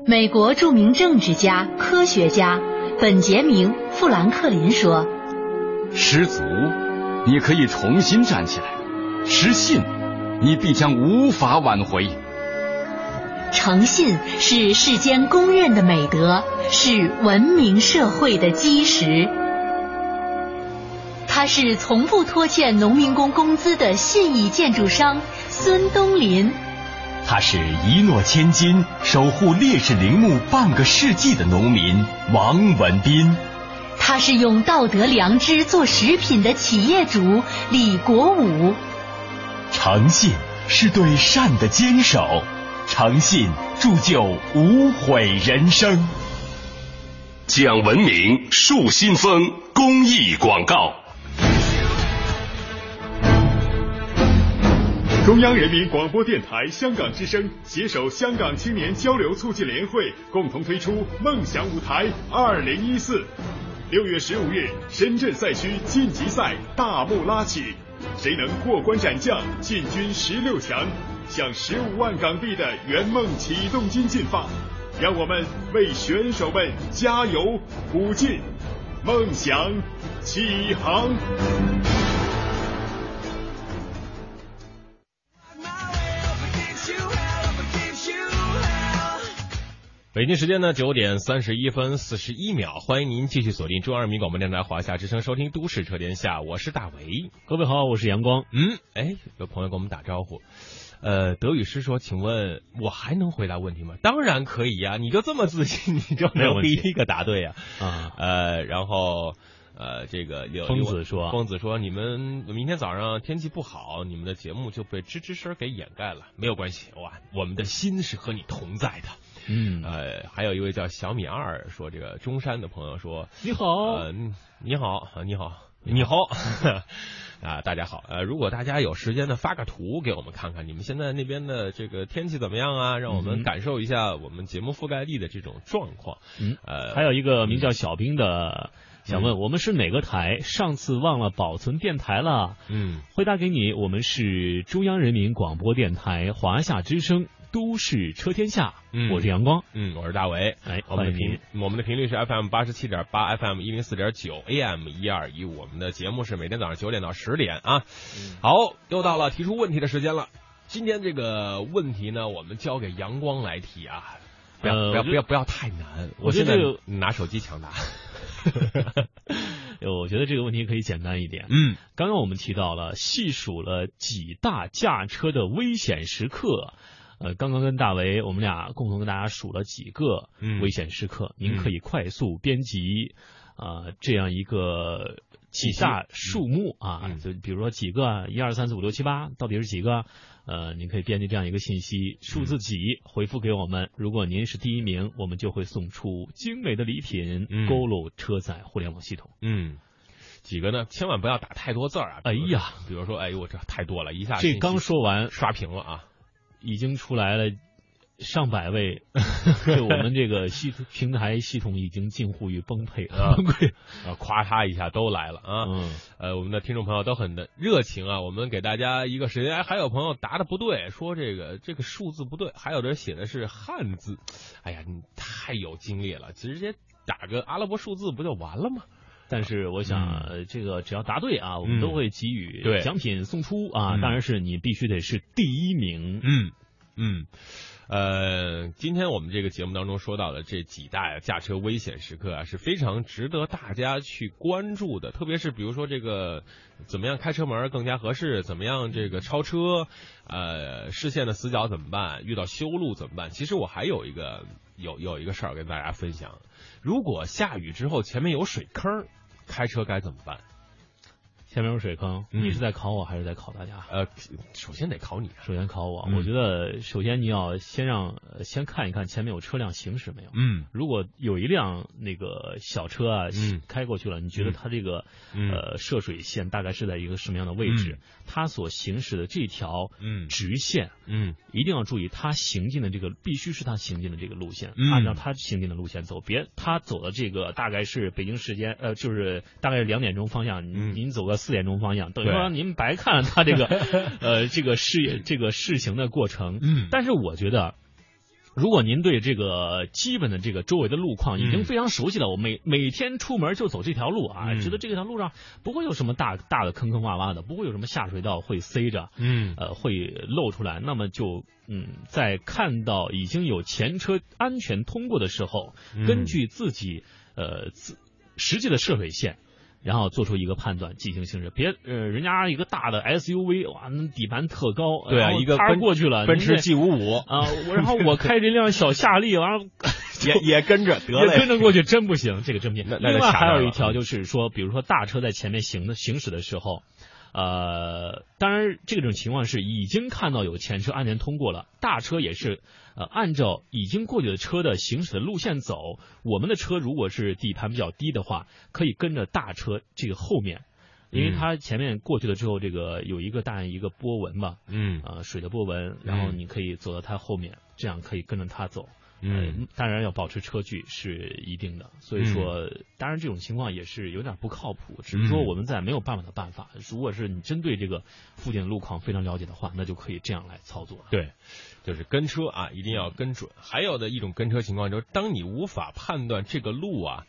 Speaker 5: 美国著名政治家、科学家本杰明·富兰克林说，
Speaker 4: 失足，你可以重新站起来；失信，你必将无法挽回。
Speaker 5: 诚信是世间公认的美德，是文明社会的基石。他是从不拖欠农民工工资的信义建筑商孙东林。
Speaker 6: 他是一诺千金、守护烈士陵墓半个世纪的农民王文斌。
Speaker 5: 他是用道德良知做食品的企业主李国武。
Speaker 6: 诚信是对善的坚守，诚信铸就无悔人生。
Speaker 7: 讲文明树新风公益广告。
Speaker 8: 中央人民广播电台香港之声携手香港青年交流促进联会，共同推出“梦想舞台二零一四”。六月十五日，深圳赛区晋级赛大幕拉起，谁能过关斩将，进军十六强，向十五万港币的圆梦启动金进发。让我们为选手们加油鼓劲，梦想起航。
Speaker 2: 北京时间呢九点三十一分四十一秒，欢迎您继续锁定中央人民广播电台华夏之声，收听《都市车天下》，我是大为。
Speaker 3: 各位好，我是阳光。
Speaker 2: 嗯，哎，有朋友跟我们打招呼，呃，德语师说，请问我还能回答问题吗？当然可以呀、你就这么自信，你就能
Speaker 3: 没有
Speaker 2: 第一个答对呀、
Speaker 3: 啊，
Speaker 2: 呃，然后呃，这个有
Speaker 3: 疯子说
Speaker 2: 疯子说你们明天早上天气不好，你们的节目就被吱吱声给掩盖了。没有关系，哇，我们的心是和你同在的。
Speaker 3: 嗯，
Speaker 2: 呃，还有一位叫小米二说，这个中山的朋友说，
Speaker 3: 你好，
Speaker 2: 呃，你好，你好，你好，啊，大家好，呃，如果大家有时间呢，发个图给我们看看，你们现在那边的这个天气怎么样啊？让我们感受一下我们节目覆盖地的这种状况。
Speaker 3: 嗯，
Speaker 2: 呃，
Speaker 3: 还有一个名叫小兵的。想问我们是哪个台？上次忘了保存电台了。
Speaker 2: 嗯，
Speaker 3: 回答给你，我们是中央人民广播电台华夏之声都市车天下。
Speaker 2: 嗯，
Speaker 3: 我是阳光。
Speaker 2: 嗯，我是大伟。
Speaker 3: 哎，
Speaker 2: 我们的频我们的频率是 FM 八十七点八，FM 一零四点九，AM 一二一五。我们的节目是每天早上九点到十点啊。
Speaker 3: 嗯、
Speaker 2: 好，又到了提出问题的时间了。今天这个问题呢，我们交给阳光来提啊。不要、
Speaker 3: 呃、
Speaker 2: 不要不要不要太难。
Speaker 3: 我
Speaker 2: 现在拿手机抢答。
Speaker 3: 我觉得这个问题可以简单一点。
Speaker 2: 嗯，
Speaker 3: 刚刚我们提到了，细数了几大驾车的危险时刻。呃，刚刚跟大为我们俩共同跟大家数了几个危险时刻，
Speaker 2: 嗯、
Speaker 3: 您可以快速编辑啊、呃、这样一个几大数目啊，
Speaker 2: 嗯、
Speaker 3: 就比如说几个，一二三四五六七八，到底是几个？呃，您可以编辑这样一个信息，数字几回复给我们。如果您是第一名，我们就会送出精美的礼品
Speaker 2: 嗯
Speaker 3: ——GoLo 车载互联网系统。
Speaker 2: 嗯，几个呢？千万不要打太多字儿啊！
Speaker 3: 哎呀，
Speaker 2: 比如说，哎呦，我这太多了，一下
Speaker 3: 这刚说完
Speaker 2: 刷屏了啊，
Speaker 3: 已经出来了。上百位，对我们这个系平台系统已经近乎于崩溃啊，崩溃
Speaker 2: 啊！夸嚓一下都来了啊！
Speaker 3: 嗯，
Speaker 2: 呃，我们的听众朋友都很的热情啊！我们给大家一个时间，哎，还有朋友答的不对，说这个这个数字不对，还有的写的是汉字，哎呀，你太有精力了，直接打个阿拉伯数字不就完了吗？
Speaker 3: 但是我想，嗯、这个只要答对啊，我们都会给予奖品送出啊！
Speaker 2: 嗯、
Speaker 3: 当然是你必须得是第一名。
Speaker 2: 嗯嗯。呃，今天我们这个节目当中说到的这几大驾车危险时刻啊，是非常值得大家去关注的。特别是比如说这个怎么样开车门更加合适，怎么样这个超车，呃，视线的死角怎么办？遇到修路怎么办？其实我还有一个有有一个事儿跟大家分享，如果下雨之后前面有水坑，开车该怎么办？
Speaker 3: 前面有水坑，
Speaker 2: 嗯、
Speaker 3: 你是在考我还是在考大家？
Speaker 2: 呃，首先得考你，
Speaker 3: 首先考我。
Speaker 2: 嗯、
Speaker 3: 我觉得首先你要先让先看一看前面有车辆行驶没有。
Speaker 2: 嗯，
Speaker 3: 如果有一辆那个小车啊，
Speaker 2: 嗯，
Speaker 3: 开过去了，你觉得它这个、
Speaker 2: 嗯、
Speaker 3: 呃涉水线大概是在一个什么样的位置？它所行驶的这条
Speaker 2: 嗯。
Speaker 3: 直线，
Speaker 2: 嗯，
Speaker 3: 一定要注意它行进的这个必须是它行进的这个路线，
Speaker 2: 嗯、
Speaker 3: 按照它行进的路线走，别它走的这个大概是北京时间呃就是大概是两点钟方向，
Speaker 2: 嗯、
Speaker 3: 您走个四点钟方向。等于说您白看了他这个 呃这个事业这个试行的过程，
Speaker 2: 嗯，
Speaker 3: 但是我觉得，如果您对这个基本的这个周围的路况已经非常熟悉了，我每每天出门就走这条路啊，
Speaker 2: 嗯。
Speaker 3: 觉得这条路上不会有什么大大的坑坑洼洼的，不会有什么下水道会塞着，
Speaker 2: 嗯，
Speaker 3: 呃会露出来，那么就嗯在看到已经有前车安全通过的时候，
Speaker 2: 嗯。
Speaker 3: 根据自己呃自实际的涉水线。然后做出一个判断，进行行驶。别呃，人家一个大的 SUV，哇，那底盘特高，
Speaker 2: 对啊，一个
Speaker 3: 奔过去了，
Speaker 2: 奔驰 G 五五
Speaker 3: 啊，我然后我开这辆小夏利，完了
Speaker 2: 也也跟着得了，
Speaker 3: 也跟着过去，真不行，这个真不行。另外还有一条就是说，比如说大车在前面行的行驶的时候。呃，当然，这种情况是已经看到有前车安全通过了，大车也是呃按照已经过去的车的行驶的路线走。我们的车如果是底盘比较低的话，可以跟着大车这个后面，因为它前面过去了之后，这个有一个大一个波纹嘛，
Speaker 2: 嗯，
Speaker 3: 呃，水的波纹，然后你可以走到它后面，这样可以跟着它走。
Speaker 2: 嗯，
Speaker 3: 当然要保持车距是一定的，所以说，当然这种情况也是有点不靠谱，只是说我们在没有办法的办法。如果是你针对这个附近的路况非常了解的话，那就可以这样来操作。
Speaker 2: 对，就是跟车啊，一定要跟准。还有的一种跟车情况就是，当你无法判断这个路啊，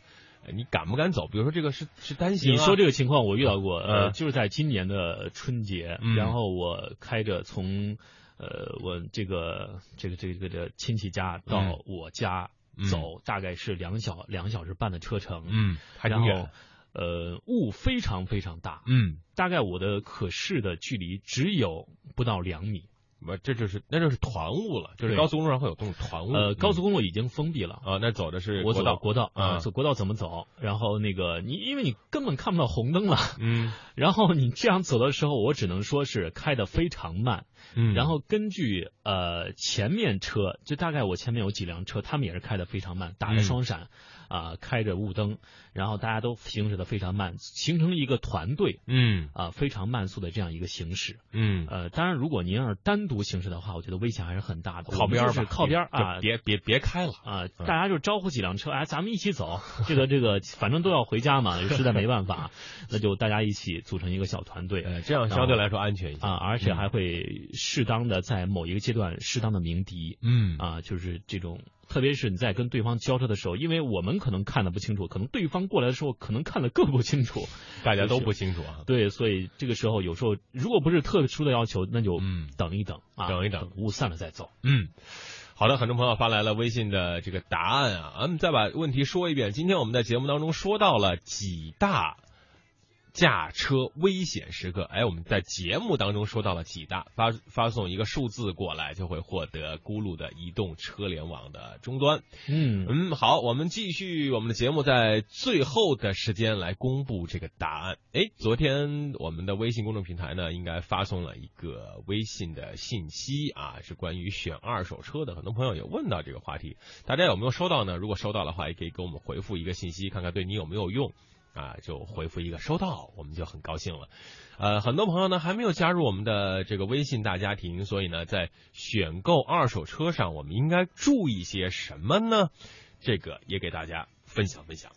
Speaker 2: 你敢不敢走？比如说这个是是单行、啊，
Speaker 3: 你说这个情况我遇到过，
Speaker 2: 嗯、
Speaker 3: 呃，就是在今年的春节，
Speaker 2: 嗯、
Speaker 3: 然后我开着从呃我这个这个这个这个亲戚家到我家。走大概是两小两小时半的车程，
Speaker 2: 嗯，还挺
Speaker 3: 远。呃，雾非常非常大，
Speaker 2: 嗯，
Speaker 3: 大概我的可视的距离只有不到两米，
Speaker 2: 不，这就是那就是团雾了，就是高速公路上会有这种团雾。
Speaker 3: 呃，高速
Speaker 2: 嗯
Speaker 3: 公路已经封闭了。
Speaker 2: 啊，那走的是国道，
Speaker 3: 国道啊，
Speaker 2: 啊
Speaker 3: 走国道怎么走？然后那个你，因为你根本看不到红灯了，
Speaker 2: 嗯
Speaker 3: 然后你这样走的时候，我只能说是开的非常慢。
Speaker 2: 嗯，
Speaker 3: 然后根据呃前面车，就大概我前面有几辆车，他们也是开的非常慢，打着
Speaker 2: 嗯
Speaker 3: 双闪，啊、开着雾灯，然后大家都行驶的非常慢，形成一个团队
Speaker 2: 嗯
Speaker 3: 啊、非常慢速的这样一个行驶。
Speaker 2: 嗯，
Speaker 3: 呃，当然，如果您要是单独行驶的话，我觉得危险还是很大的。
Speaker 2: 靠边
Speaker 3: 是靠边儿啊，
Speaker 2: 别别别开了。
Speaker 3: 啊，
Speaker 2: 嗯
Speaker 3: 大家就招呼几辆车，哎，咱们一起走。这个这个，反正都要回家嘛，实在没办法，那就大家一起组成一个小团队
Speaker 2: 呃，这样相对来说安全一些
Speaker 3: 啊，而且还会适当的在某一个阶段适当的鸣笛
Speaker 2: 嗯
Speaker 3: 啊，就是这种。特别是你在跟对方交涉的时候，因为我们可能看的不清楚，可能对方过来的时候可能看的更不清楚，
Speaker 2: 大家都不清楚啊。
Speaker 3: 对，所以这个时候有时候如果不是特殊的要求，那就
Speaker 2: 嗯
Speaker 3: 等一等啊，
Speaker 2: 等一等
Speaker 3: 雾散了再走。
Speaker 2: 嗯，好的，很多朋友发来了微信的这个答案啊，咱们再把问题说一遍。今天我们在节目当中说到了几大驾车危险时刻，哎，我们在节目当中说到了几大，发发送一个数字过来，就会获得咕噜的移动车联网的终端。
Speaker 3: 嗯
Speaker 2: 嗯，好，我们继续我们的节目，在最后的时间来公布这个答案。哎，昨天我们的微信公众平台呢，应该发送了一个微信的信息啊，是关于选二手车的。很多朋友也问到这个话题，大家有没有收到呢？如果收到的话，也可以给我们回复一个信息，看看对你有没有用。啊，就回复一个收到，我们就很高兴了。呃，很多朋友呢还没有加入我们的这个微信大家庭，所以呢，在选购二手车上，我们应该注意些什么呢？这个也给大家分享分享。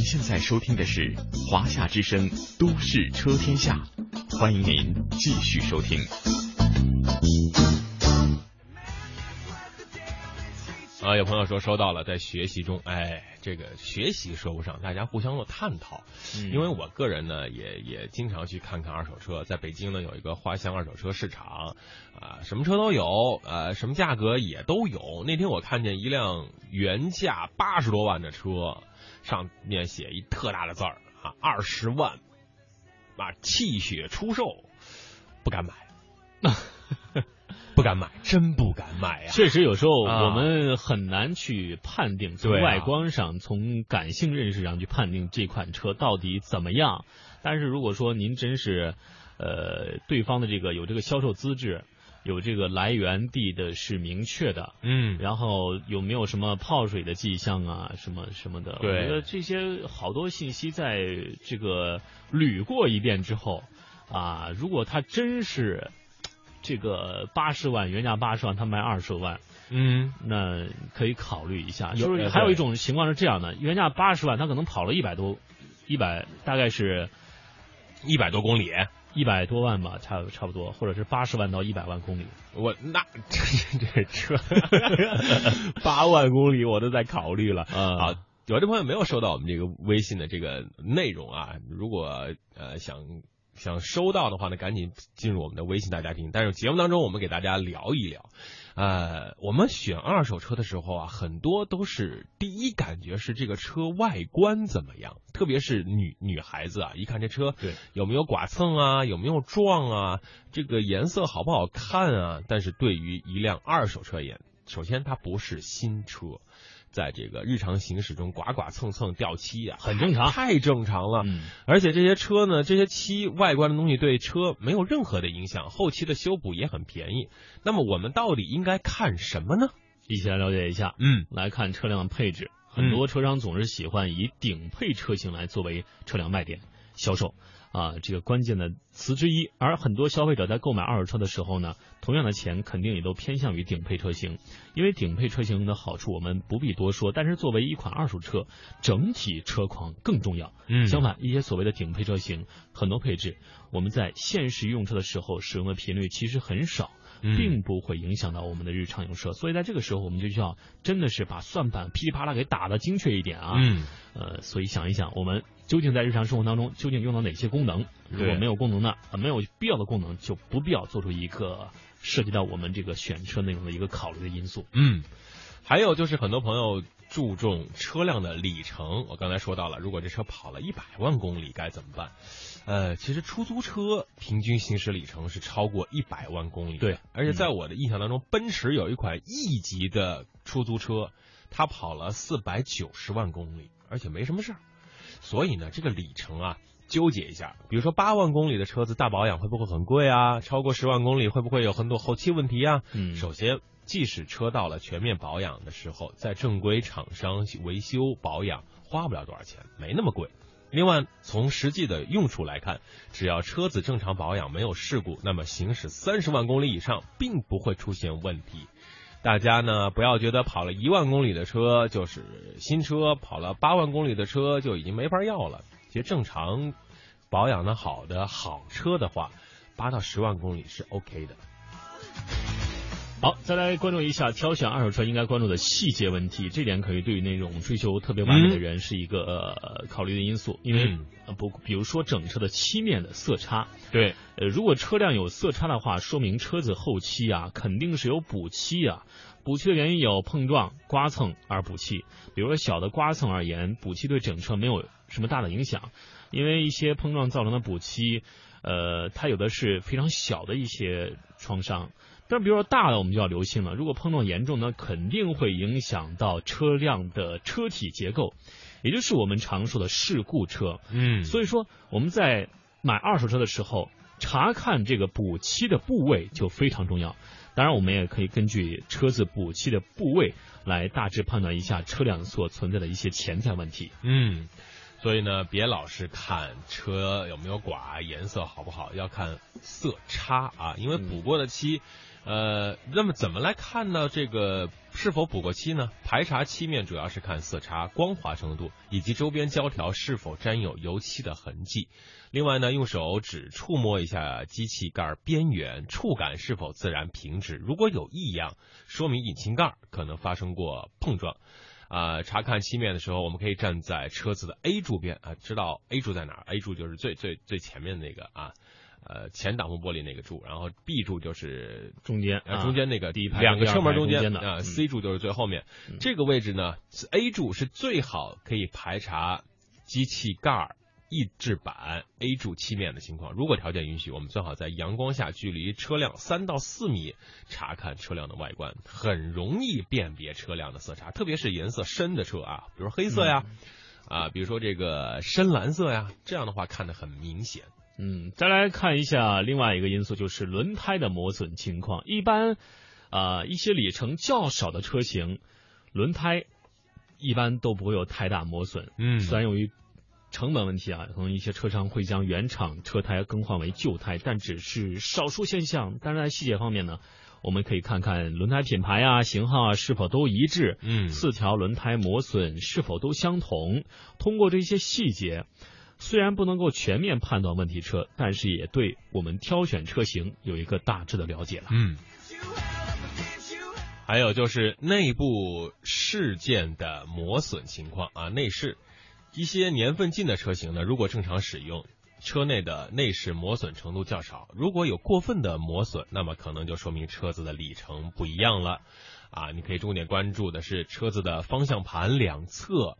Speaker 6: 您现在收听的是华夏之声《都市车天下》，欢迎您继续收听。
Speaker 2: 啊，有朋友说收到了，在学习中，哎，这个学习说不上，大家互相的探讨。
Speaker 3: 嗯
Speaker 2: 因为我个人呢，也也经常去看看二手车，在北京呢有一个花乡二手车市场，啊，什么车都有，呃，什么价格也都有。那天我看见一辆原价八十多万的车，上面写一特大的字儿啊，二十万，啊，气血出售，不敢买，不敢买，真不敢买呀、
Speaker 3: 确实，有时候
Speaker 2: 啊。
Speaker 3: 我们很难去判定，从外观上、从感性认识上去判定这款车到底怎么样。但是如果说您真是，呃，对方的这个有这个销售资质，有这个来源地的是明确的，
Speaker 2: 嗯，
Speaker 3: 然后有没有什么泡水的迹象啊，什么什么的？
Speaker 2: 对。
Speaker 3: 我觉得这些好多信息在这个捋过一遍之后，啊，如果他真是这个八十万原价八十万，他卖二十万，
Speaker 2: 嗯，
Speaker 3: 那可以考虑一下。就是还有一种情况是这样的，原价八十万，他可能跑了一百多，一百大概是
Speaker 2: 一百多公里，
Speaker 3: 一百多万吧，差差不多，或者是八十万到一百万公里。
Speaker 2: 我那这这车 八万公里我都在考虑了。
Speaker 3: 啊
Speaker 2: 好，有的朋友没有收到我们这个微信的这个内容啊，如果呃想想收到的话呢，赶紧进入我们的微信大家庭。但是节目当中我们给大家聊一聊，呃，我们选二手车的时候啊，很多都是第一感觉是这个车外观怎么样，特别是女女孩子啊，一看这车有没有剐蹭啊，有没有撞啊，这个颜色好不好看啊？但是对于一辆二手车而言，首先它不是新车。在这个日常行驶中，刮刮蹭蹭掉漆啊，
Speaker 3: 很正常
Speaker 2: 太正常了。
Speaker 3: 嗯，
Speaker 2: 而且这些车呢，这些漆外观的东西对车没有任何的影响，后期的修补也很便宜。那么我们到底应该看什么呢？
Speaker 3: 一起来了解一下。
Speaker 2: 嗯
Speaker 3: 来看车辆配置，很多车商总是喜欢以顶配车型来作为车辆卖点销售啊，这个关键的词之一。而很多消费者在购买二手车的时候呢，同样的钱肯定也都偏向于顶配车型，因为顶配车型的好处我们不必多说。但是作为一款二手车，整体车况更重要。
Speaker 2: 嗯
Speaker 3: 相反，一些所谓的顶配车型，很多配置我们在现实用车的时候使用的频率其实很少。
Speaker 2: 嗯
Speaker 3: 并不会影响到我们的日常用车，所以在这个时候，我们就需要真的是把算盘噼里啪啦给打的精确一点啊。
Speaker 2: 嗯，
Speaker 3: 呃，所以想一想，我们究竟在日常生活当中究竟用到哪些功能？如果没有功能的，呃没有必要的功能，就不必要做出一个涉及到我们这个选车内容的一个考虑的因素。
Speaker 2: 嗯，还有就是很多朋友注重车辆的里程。我刚才说到了，如果这车跑了一百万公里该怎么办？呃，其实出租车平均行驶里程是超过一百万公里。
Speaker 3: 对，
Speaker 2: 而且在我的印象当中，奔驰有一款 E 级的出租车，它跑了四百九十万公里，而且没什么事儿。所以呢，这个里程啊，纠结一下。比如说八万公里的车子大保养会不会很贵啊？超过十万公里会不会有很多后期问题啊？
Speaker 3: 嗯，
Speaker 2: 首先，即使车到了全面保养的时候，在正规厂商维修保养花不了多少钱，没那么贵。另外，从实际的用处来看，只要车子正常保养没有事故，那么行驶三十万公里以上并不会出现问题。大家呢不要觉得跑了一万公里的车就是新车，跑了八万公里的车就已经没法要了。其实正常保养的好的好车的话，八到十万公里是 OK 的。
Speaker 3: 好，再来关注一下挑选二手车应该关注的细节问题，这点可以对于那种追求特别完美的人是一个、呃、考虑的因素，因为、不，比如说整车的漆面的色差，
Speaker 2: 对，
Speaker 3: 呃，如果车辆有色差的话，说明车子后期啊肯定是有补漆啊。补漆的原因有碰撞、刮蹭而补漆。比如说小的刮蹭而言，补漆对整车没有什么大的影响，因为一些碰撞造成的补漆，呃，它有的是非常小的一些创伤。但是比如说大的，我们就要留心了。如果碰撞严重呢，肯定会影响到车辆的车体结构，也就是我们常说的事故车。
Speaker 2: 嗯
Speaker 3: 所以说我们在买二手车的时候，查看这个补漆的部位就非常重要。当然，我们也可以根据车子补漆的部位来大致判断一下车辆所存在的一些潜在问题。
Speaker 2: 嗯，所以呢，别老是看车有没有剐，颜色好不好，要看色差啊，因为补过的漆。呃，那么怎么来看呢？这个是否补过漆呢？排查漆面主要是看色差、光滑程度以及周边胶条是否沾有油漆的痕迹。另外呢，用手指触摸一下机器盖边缘，触感是否自然平直。如果有异样，说明引擎盖可能发生过碰撞。啊、查看漆面的时候，我们可以站在车子的 A 柱边啊，知道 A 柱在哪儿？A 柱就是最最最前面那个啊。呃，前挡风玻璃那个柱，然后 B 柱就是
Speaker 3: 中间
Speaker 2: 呃
Speaker 3: 啊
Speaker 2: 中间那个
Speaker 3: 第一排
Speaker 2: 两个车门中间
Speaker 3: 的
Speaker 2: 啊、
Speaker 3: 嗯
Speaker 2: C 柱就是最后面。
Speaker 3: 嗯
Speaker 2: 这个位置呢，A 柱是最好可以排查机器盖儿、抑制板、A 柱漆面的情况。如果条件允许，我们最好在阳光下距离车辆三到四米查看车辆的外观，很容易辨别车辆的色差，特别是颜色深的车啊，比如黑色呀。啊，比如说这个深蓝色呀，这样的话看得很明显。
Speaker 3: 嗯，再来看一下另外一个因素，就是轮胎的磨损情况。一般，啊、一些里程较少的车型，轮胎一般都不会有太大磨损。
Speaker 2: 嗯
Speaker 3: 虽然由于成本问题啊，可能一些车商会将原厂车胎更换为旧胎，但只是少数现象。但是在细节方面呢，我们可以看看轮胎品牌啊、型号啊是否都一致，
Speaker 2: 嗯
Speaker 3: 四条轮胎磨损是否都相同。通过这些细节，虽然不能够全面判断问题车，但是也对我们挑选车型有一个大致的了解了。
Speaker 2: 嗯，还有就是内部事件的磨损情况啊，内饰一些年份近的车型呢，如果正常使用，车内的内饰磨损程度较少。如果有过分的磨损，那么可能就说明车子的里程不一样了。啊，你可以重点关注的是车子的方向盘两侧、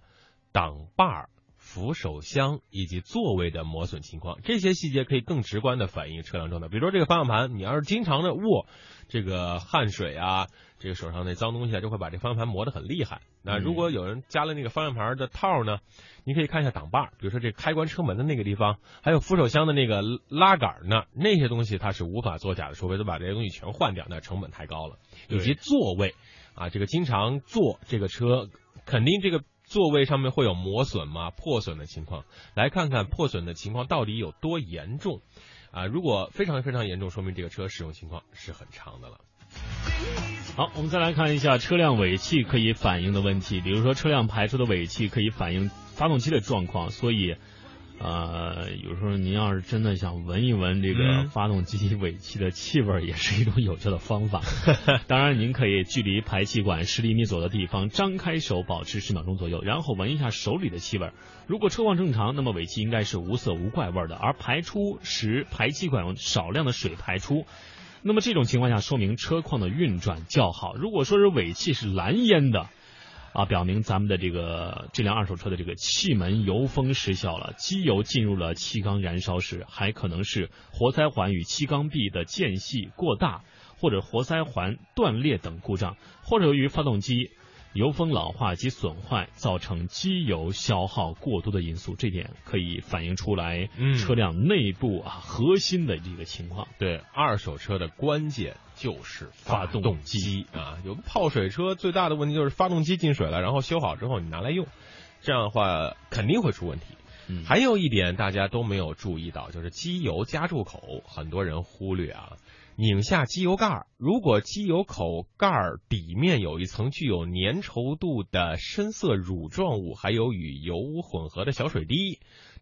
Speaker 2: 挡把儿、扶手箱以及座位的磨损情况，这些细节可以更直观的反映车辆状态。比如说这个方向盘，你要是经常的握，这个汗水啊，这个手上那脏东西啊，就会把这方向盘磨得很厉害。那如果有人加了那个方向盘的套呢，你可以看一下挡把，比如说这开关车门的那个地方，还有扶手箱的那个拉杆呢，那些东西它是无法作假的，除非都把这些东西全换掉，那成本太高了。以及座位啊，这个经常坐这个车，肯定这个座位上面会有磨损吗？破损的情况，来看看破损的情况到底有多严重啊！如果非常非常严重，说明这个车使用情况是很长的了。
Speaker 3: 好，我们再来看一下车辆尾气可以反映的问题，比如说车辆排出的尾气可以反映发动机的状况，所以。呃，有时候您要是真的想闻一闻这个
Speaker 2: 嗯
Speaker 3: 发动机尾气的气味儿，也是一种有效的方法。当然，您可以距离排气管十厘米左右的地方，张开手保持十秒钟左右，然后闻一下手里的气味。如果车况正常，那么尾气应该是无色无怪味的，而排出时排气管有少量的水排出。那么这种情况下，说明车况的运转较好。如果说是尾气是蓝烟的，啊，表明咱们的这个这辆二手车的这个气门油封失效了，机油进入了气缸燃烧时，还可能是活塞环与气缸壁的间隙过大，或者活塞环断裂等故障，或者由于发动机。油封老化及损坏造成机油消耗过多的因素，这点可以反映出来车辆内部啊核心的这个情况。
Speaker 2: 对，二手车的关键就是发
Speaker 3: 动
Speaker 2: 机啊，有个泡水车最大的问题就是发动机进水了，然后修好之后你拿来用，这样的话肯定会出问题。还有一点大家都没有注意到，就是机油加注口，很多人忽略啊。拧下机油盖，如果机油口盖底面有一层具有粘稠度的深色乳状物，还有与油污混合的小水滴，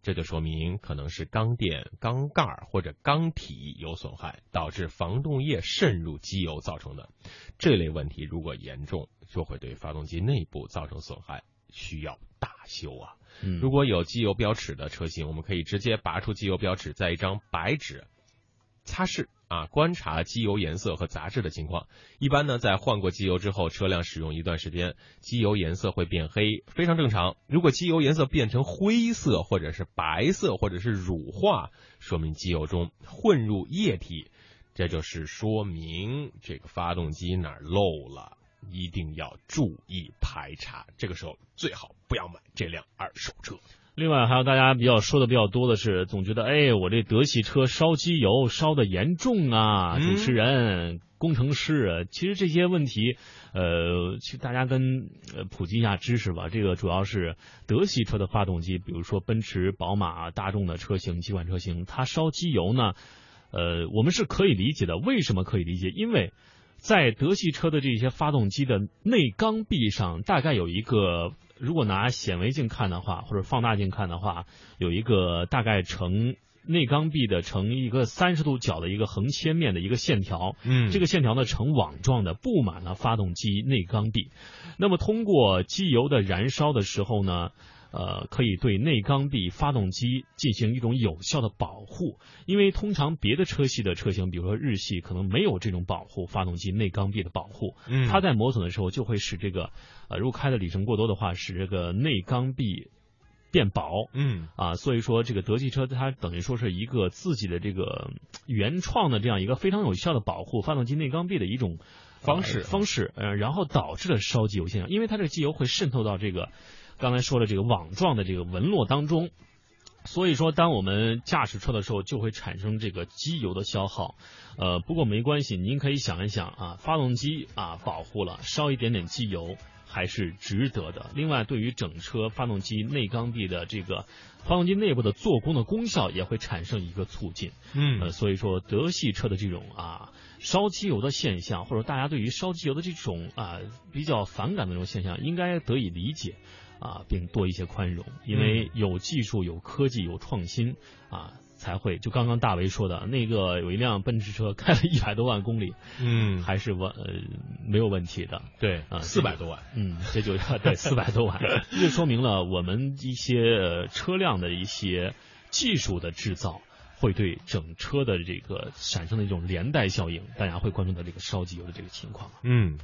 Speaker 2: 这就说明可能是缸垫、缸盖或者缸体有损害，导致防冻液渗入机油造成的。这类问题如果严重，就会对发动机内部造成损害，需要大修啊。如果有机油标尺的车型，我们可以直接拔出机油标尺，在一张白纸擦拭。啊，观察机油颜色和杂质的情况。一般呢，在换过机油之后，车辆使用一段时间，机油颜色会变黑，非常正常。如果机油颜色变成灰色，或者是白色，或者是乳化，说明机油中混入液体，这就是说明这个发动机哪漏了，一定要注意排查。这个时候最好不要买这辆二手车。
Speaker 3: 另外，还有大家比较说的比较多的是，总觉得哎，我这德系车烧机油烧的严重啊！主持人、工程师，其实这些问题，呃，其实大家跟呃普及一下知识吧。这个主要是德系车的发动机，比如说奔驰、宝马、大众的车型几款车型，它烧机油呢，呃，我们是可以理解的。为什么可以理解？因为在德系车的这些发动机的内缸壁上，大概有一个。如果拿显微镜看的话，或者放大镜看的话，有一个大概呈内缸壁的呈一个三十度角的一个横切面的一个线条，
Speaker 2: 嗯，
Speaker 3: 这个线条呢呈网状的布满了发动机内缸壁。那么通过机油的燃烧的时候呢？呃，可以对内缸壁发动机进行一种有效的保护，因为通常别的车系的车型，比如说日系，可能没有这种保护发动机内缸壁的保护。
Speaker 2: 嗯，
Speaker 3: 它在磨损的时候就会使这个，呃，如果开的里程过多的话，使这个内缸壁变薄。
Speaker 2: 嗯，
Speaker 3: 啊，所以说这个德系车它等于说是一个自己的这个原创的这样一个非常有效的保护发动机内缸壁的一种
Speaker 2: 方式
Speaker 3: 方式，呃，然后导致了烧机油现象，因为它这个机油会渗透到这个。刚才说的这个网状的这个纹络当中，所以说当我们驾驶车的时候，就会产生这个机油的消耗。呃，不过没关系，您可以想一想啊，发动机啊保护了，烧一点点机油还是值得的。另外，对于整车发动机内缸壁的这个发动机内部的做工的功效，也会产生一个促进。
Speaker 2: 嗯，
Speaker 3: 呃，所以说德系车的这种啊烧机油的现象，或者大家对于烧机油的这种啊比较反感的这种现象，应该得以理解。啊，并多一些宽容，因为有技术、有科技、有创新啊，才会就刚刚大为说的那个，有一辆奔驰车开了一百多万公里，
Speaker 2: 嗯，
Speaker 3: 还是问呃没有问题的，
Speaker 2: 对
Speaker 3: 啊，
Speaker 2: 四百多万，
Speaker 3: 嗯，这就对四百多万，这就说明了我们一些车辆的一些技术的制造会对整车的这个产生的一种连带效应，大家会关注到这个烧机油的这个情况，
Speaker 2: 嗯。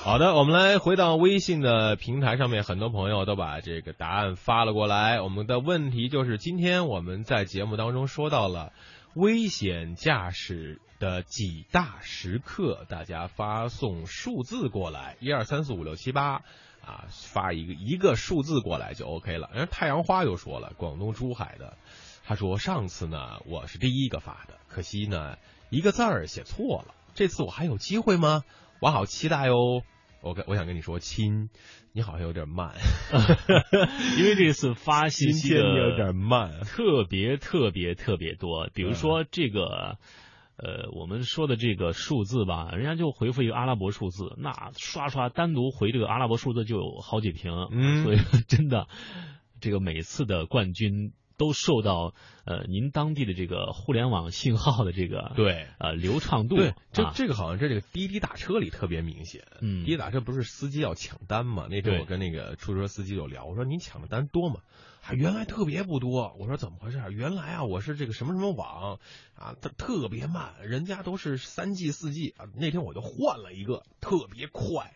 Speaker 2: 好的，我们来回到微信的平台上面，很多朋友都把这个答案发了过来。我们的问题就是，今天我们在节目当中说到了危险驾驶的几大时刻，大家发送数字过来，一二三四五六七八啊，发一个一个数字过来就 OK 了。人太阳花又说了，广东珠海的，他说上次呢我是第一个发的，可惜呢一个字儿写错了，这次我还有机会吗？我好期待哦！我跟我想跟你说，亲，你好像有点慢，
Speaker 3: 因为这次发信息
Speaker 2: 有点慢，
Speaker 3: 特别特别特别多。比如说这个，呃，我们说的这个数字吧，人家就回复一个阿拉伯数字，那刷刷单独回这个阿拉伯数字就有好几瓶，
Speaker 2: 嗯，
Speaker 3: 所以真的，这个每次的冠军。都受到呃您当地的这个互联网信号的这个
Speaker 2: 对
Speaker 3: 呃流畅度
Speaker 2: 对这这个好像在这个滴滴打车里特别明显
Speaker 3: 嗯
Speaker 2: 滴滴打车不是司机要抢单吗？那天我跟那个出租车司机有聊，我说您抢的单多吗？啊原来特别不多，我说怎么回事？原来啊我是这个什么什么网啊，它特别慢，人家都是三 G 四 G 啊，那天我就换了一个特别快。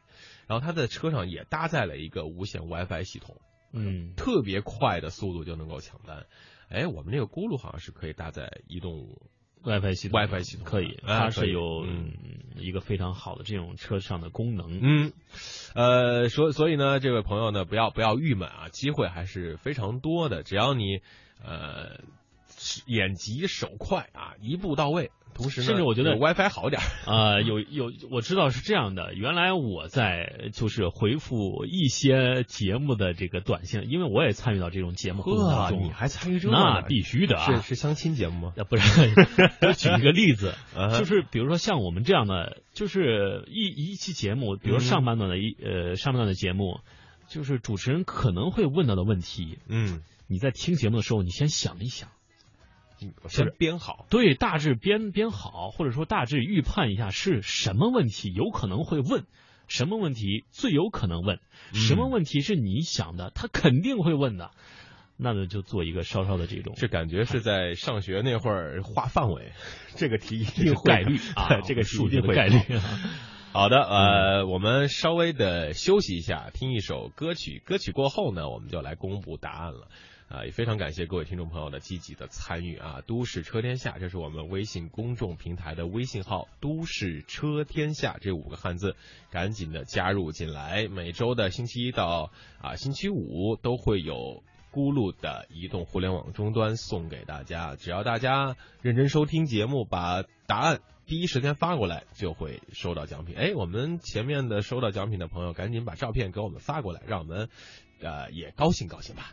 Speaker 2: 然后他在车上也搭载了一个无线 WiFi 系统，
Speaker 3: 嗯，
Speaker 2: 特别快的速度就能够抢单。哎，我们这个轱辘好像是可以搭载移动
Speaker 3: WiFi 系统
Speaker 2: ，WiFi 系统
Speaker 3: 可以，它是有
Speaker 2: 嗯。
Speaker 3: 一个非常好的这种车上的功能。
Speaker 2: 嗯，呃，所所以呢，这位朋友呢，不要不要郁闷啊，机会还是非常多的，只要你呃眼疾手快啊，一步到位，同时呢，
Speaker 3: 甚至我觉得
Speaker 2: 有 WiFi 好点儿，
Speaker 3: 啊、有有，我知道是这样的。原来我在就是回复一些节目的这个短信，因为我也参与到这种节目当中，
Speaker 2: 你还参与这
Speaker 3: 那必须的啊！
Speaker 2: 是是相亲节目吗？
Speaker 3: 呃，不是，我举一个例子，就是比如说像我们这样的，就是一一期节目，比如
Speaker 2: 嗯
Speaker 3: 上半段的一呃上半段的节目，就是主持人可能会问到的问题，
Speaker 2: 嗯，
Speaker 3: 你在听节目的时候，你先想一想，
Speaker 2: 我先编好，
Speaker 3: 对，大致编编好，或者说大致预判一下是什么问题有可能会问，什么问题最有可能问，
Speaker 2: 嗯
Speaker 3: 什么问题是你想的，他肯定会问的，那么就做一个稍稍的这种
Speaker 2: 这感觉是在上学那会儿画范围，这个题一定会
Speaker 3: 概率啊，
Speaker 2: 这个题
Speaker 3: 数
Speaker 2: 一定会
Speaker 3: 概率
Speaker 2: 考。好的，呃，我们稍微的休息一下，听一首歌曲。歌曲过后呢，我们就来公布答案了。啊、也非常感谢各位听众朋友的积极的参与啊！都市车天下，这是我们微信公众平台的微信号“都市车天下”这五个汉字，赶紧的加入进来。每周的星期一到啊星期五都会有咕噜的移动互联网终端送给大家，只要大家认真收听节目，把答案第一时间发过来，就会收到奖品。哎，我们前面的收到奖品的朋友，赶紧把照片给我们发过来，让我们也高兴高兴吧。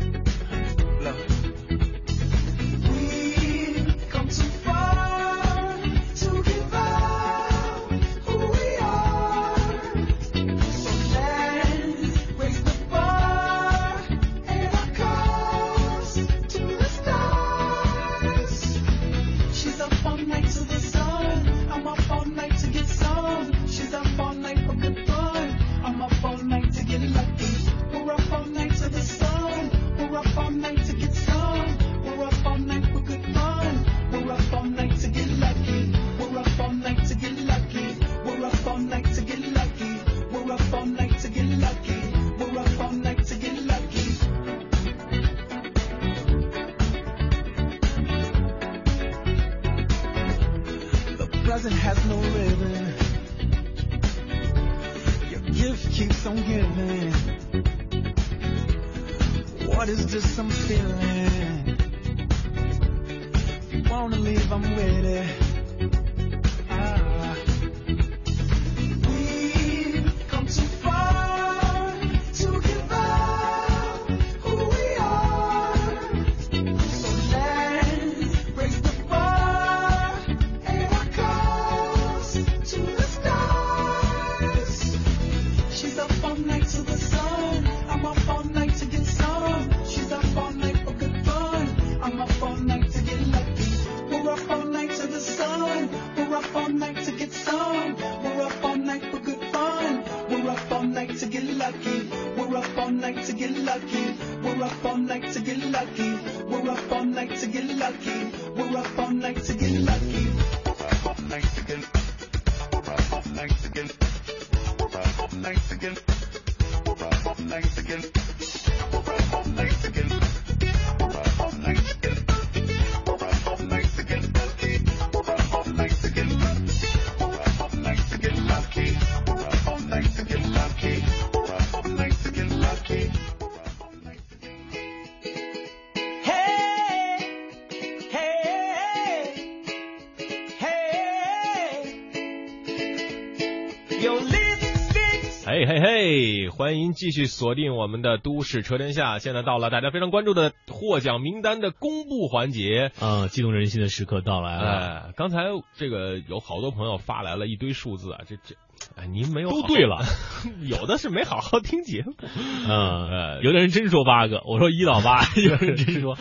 Speaker 2: 嘿嘿嘿，欢迎继续锁定我们的《都市车天下》，现在到了大家非常关注的获奖名单的公布环节
Speaker 3: 啊！激动人心的时刻到来了。
Speaker 2: 哎，刚才这个有好多朋友发来了一堆数字啊，这这，哎，您没有
Speaker 3: 都对了，
Speaker 2: 有的是没好好听节目。
Speaker 3: 嗯，呃有的人真说八个，我说一到八，有人真说。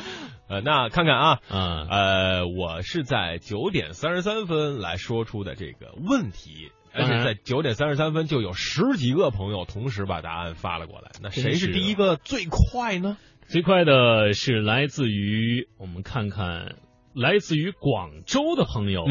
Speaker 2: 呃，那看看啊，
Speaker 3: 嗯，
Speaker 2: 呃，我是在九点三十三分来说出的这个问题。而且在九点三十三分就有十几个朋友同时把答案发了过来，那谁是第一个最快呢？
Speaker 3: 最快的是来自于我们看看，来自于广州的朋友。哎，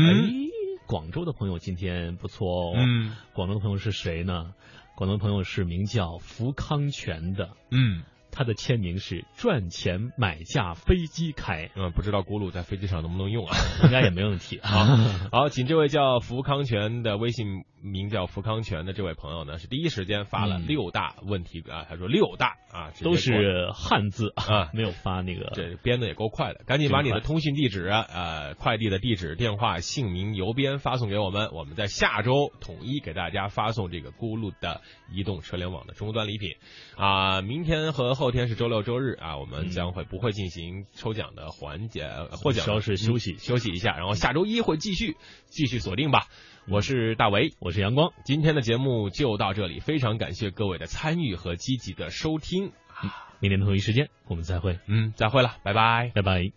Speaker 3: 广州的朋友今天不错哦。
Speaker 2: 嗯，
Speaker 3: 广州的朋友是谁呢？广东朋友是名叫福康泉的。
Speaker 2: 嗯。
Speaker 3: 他的签名是赚钱买架飞机开，
Speaker 2: 嗯，不知道咕噜在飞机上能不能用啊？
Speaker 3: 应该也没问题。
Speaker 2: 好，好，请这位叫福康泉的微信名叫福康泉的这位朋友呢，是第一时间发了六大问题啊，他说六大啊，
Speaker 3: 都是汉字啊，没有发那个，
Speaker 2: 这编的也够快的，赶紧把你的通信地址、呃，快递的地址、电话、姓名、邮编发送给我们，我们在下周统一给大家发送这个咕噜的移动车联网的终端礼品啊，明天和。后天是周六周日啊，我们将会不会进行抽奖的环节？获奖
Speaker 3: 稍事休息
Speaker 2: 休息一下，然后下周一会继续继续锁定吧。我是大为，
Speaker 3: 我是阳光，
Speaker 2: 今天的节目就到这里，非常感谢各位的参与和积极的收听。
Speaker 3: 明天同一时间我们再会，
Speaker 2: 嗯，再会了，拜拜，
Speaker 3: 拜拜。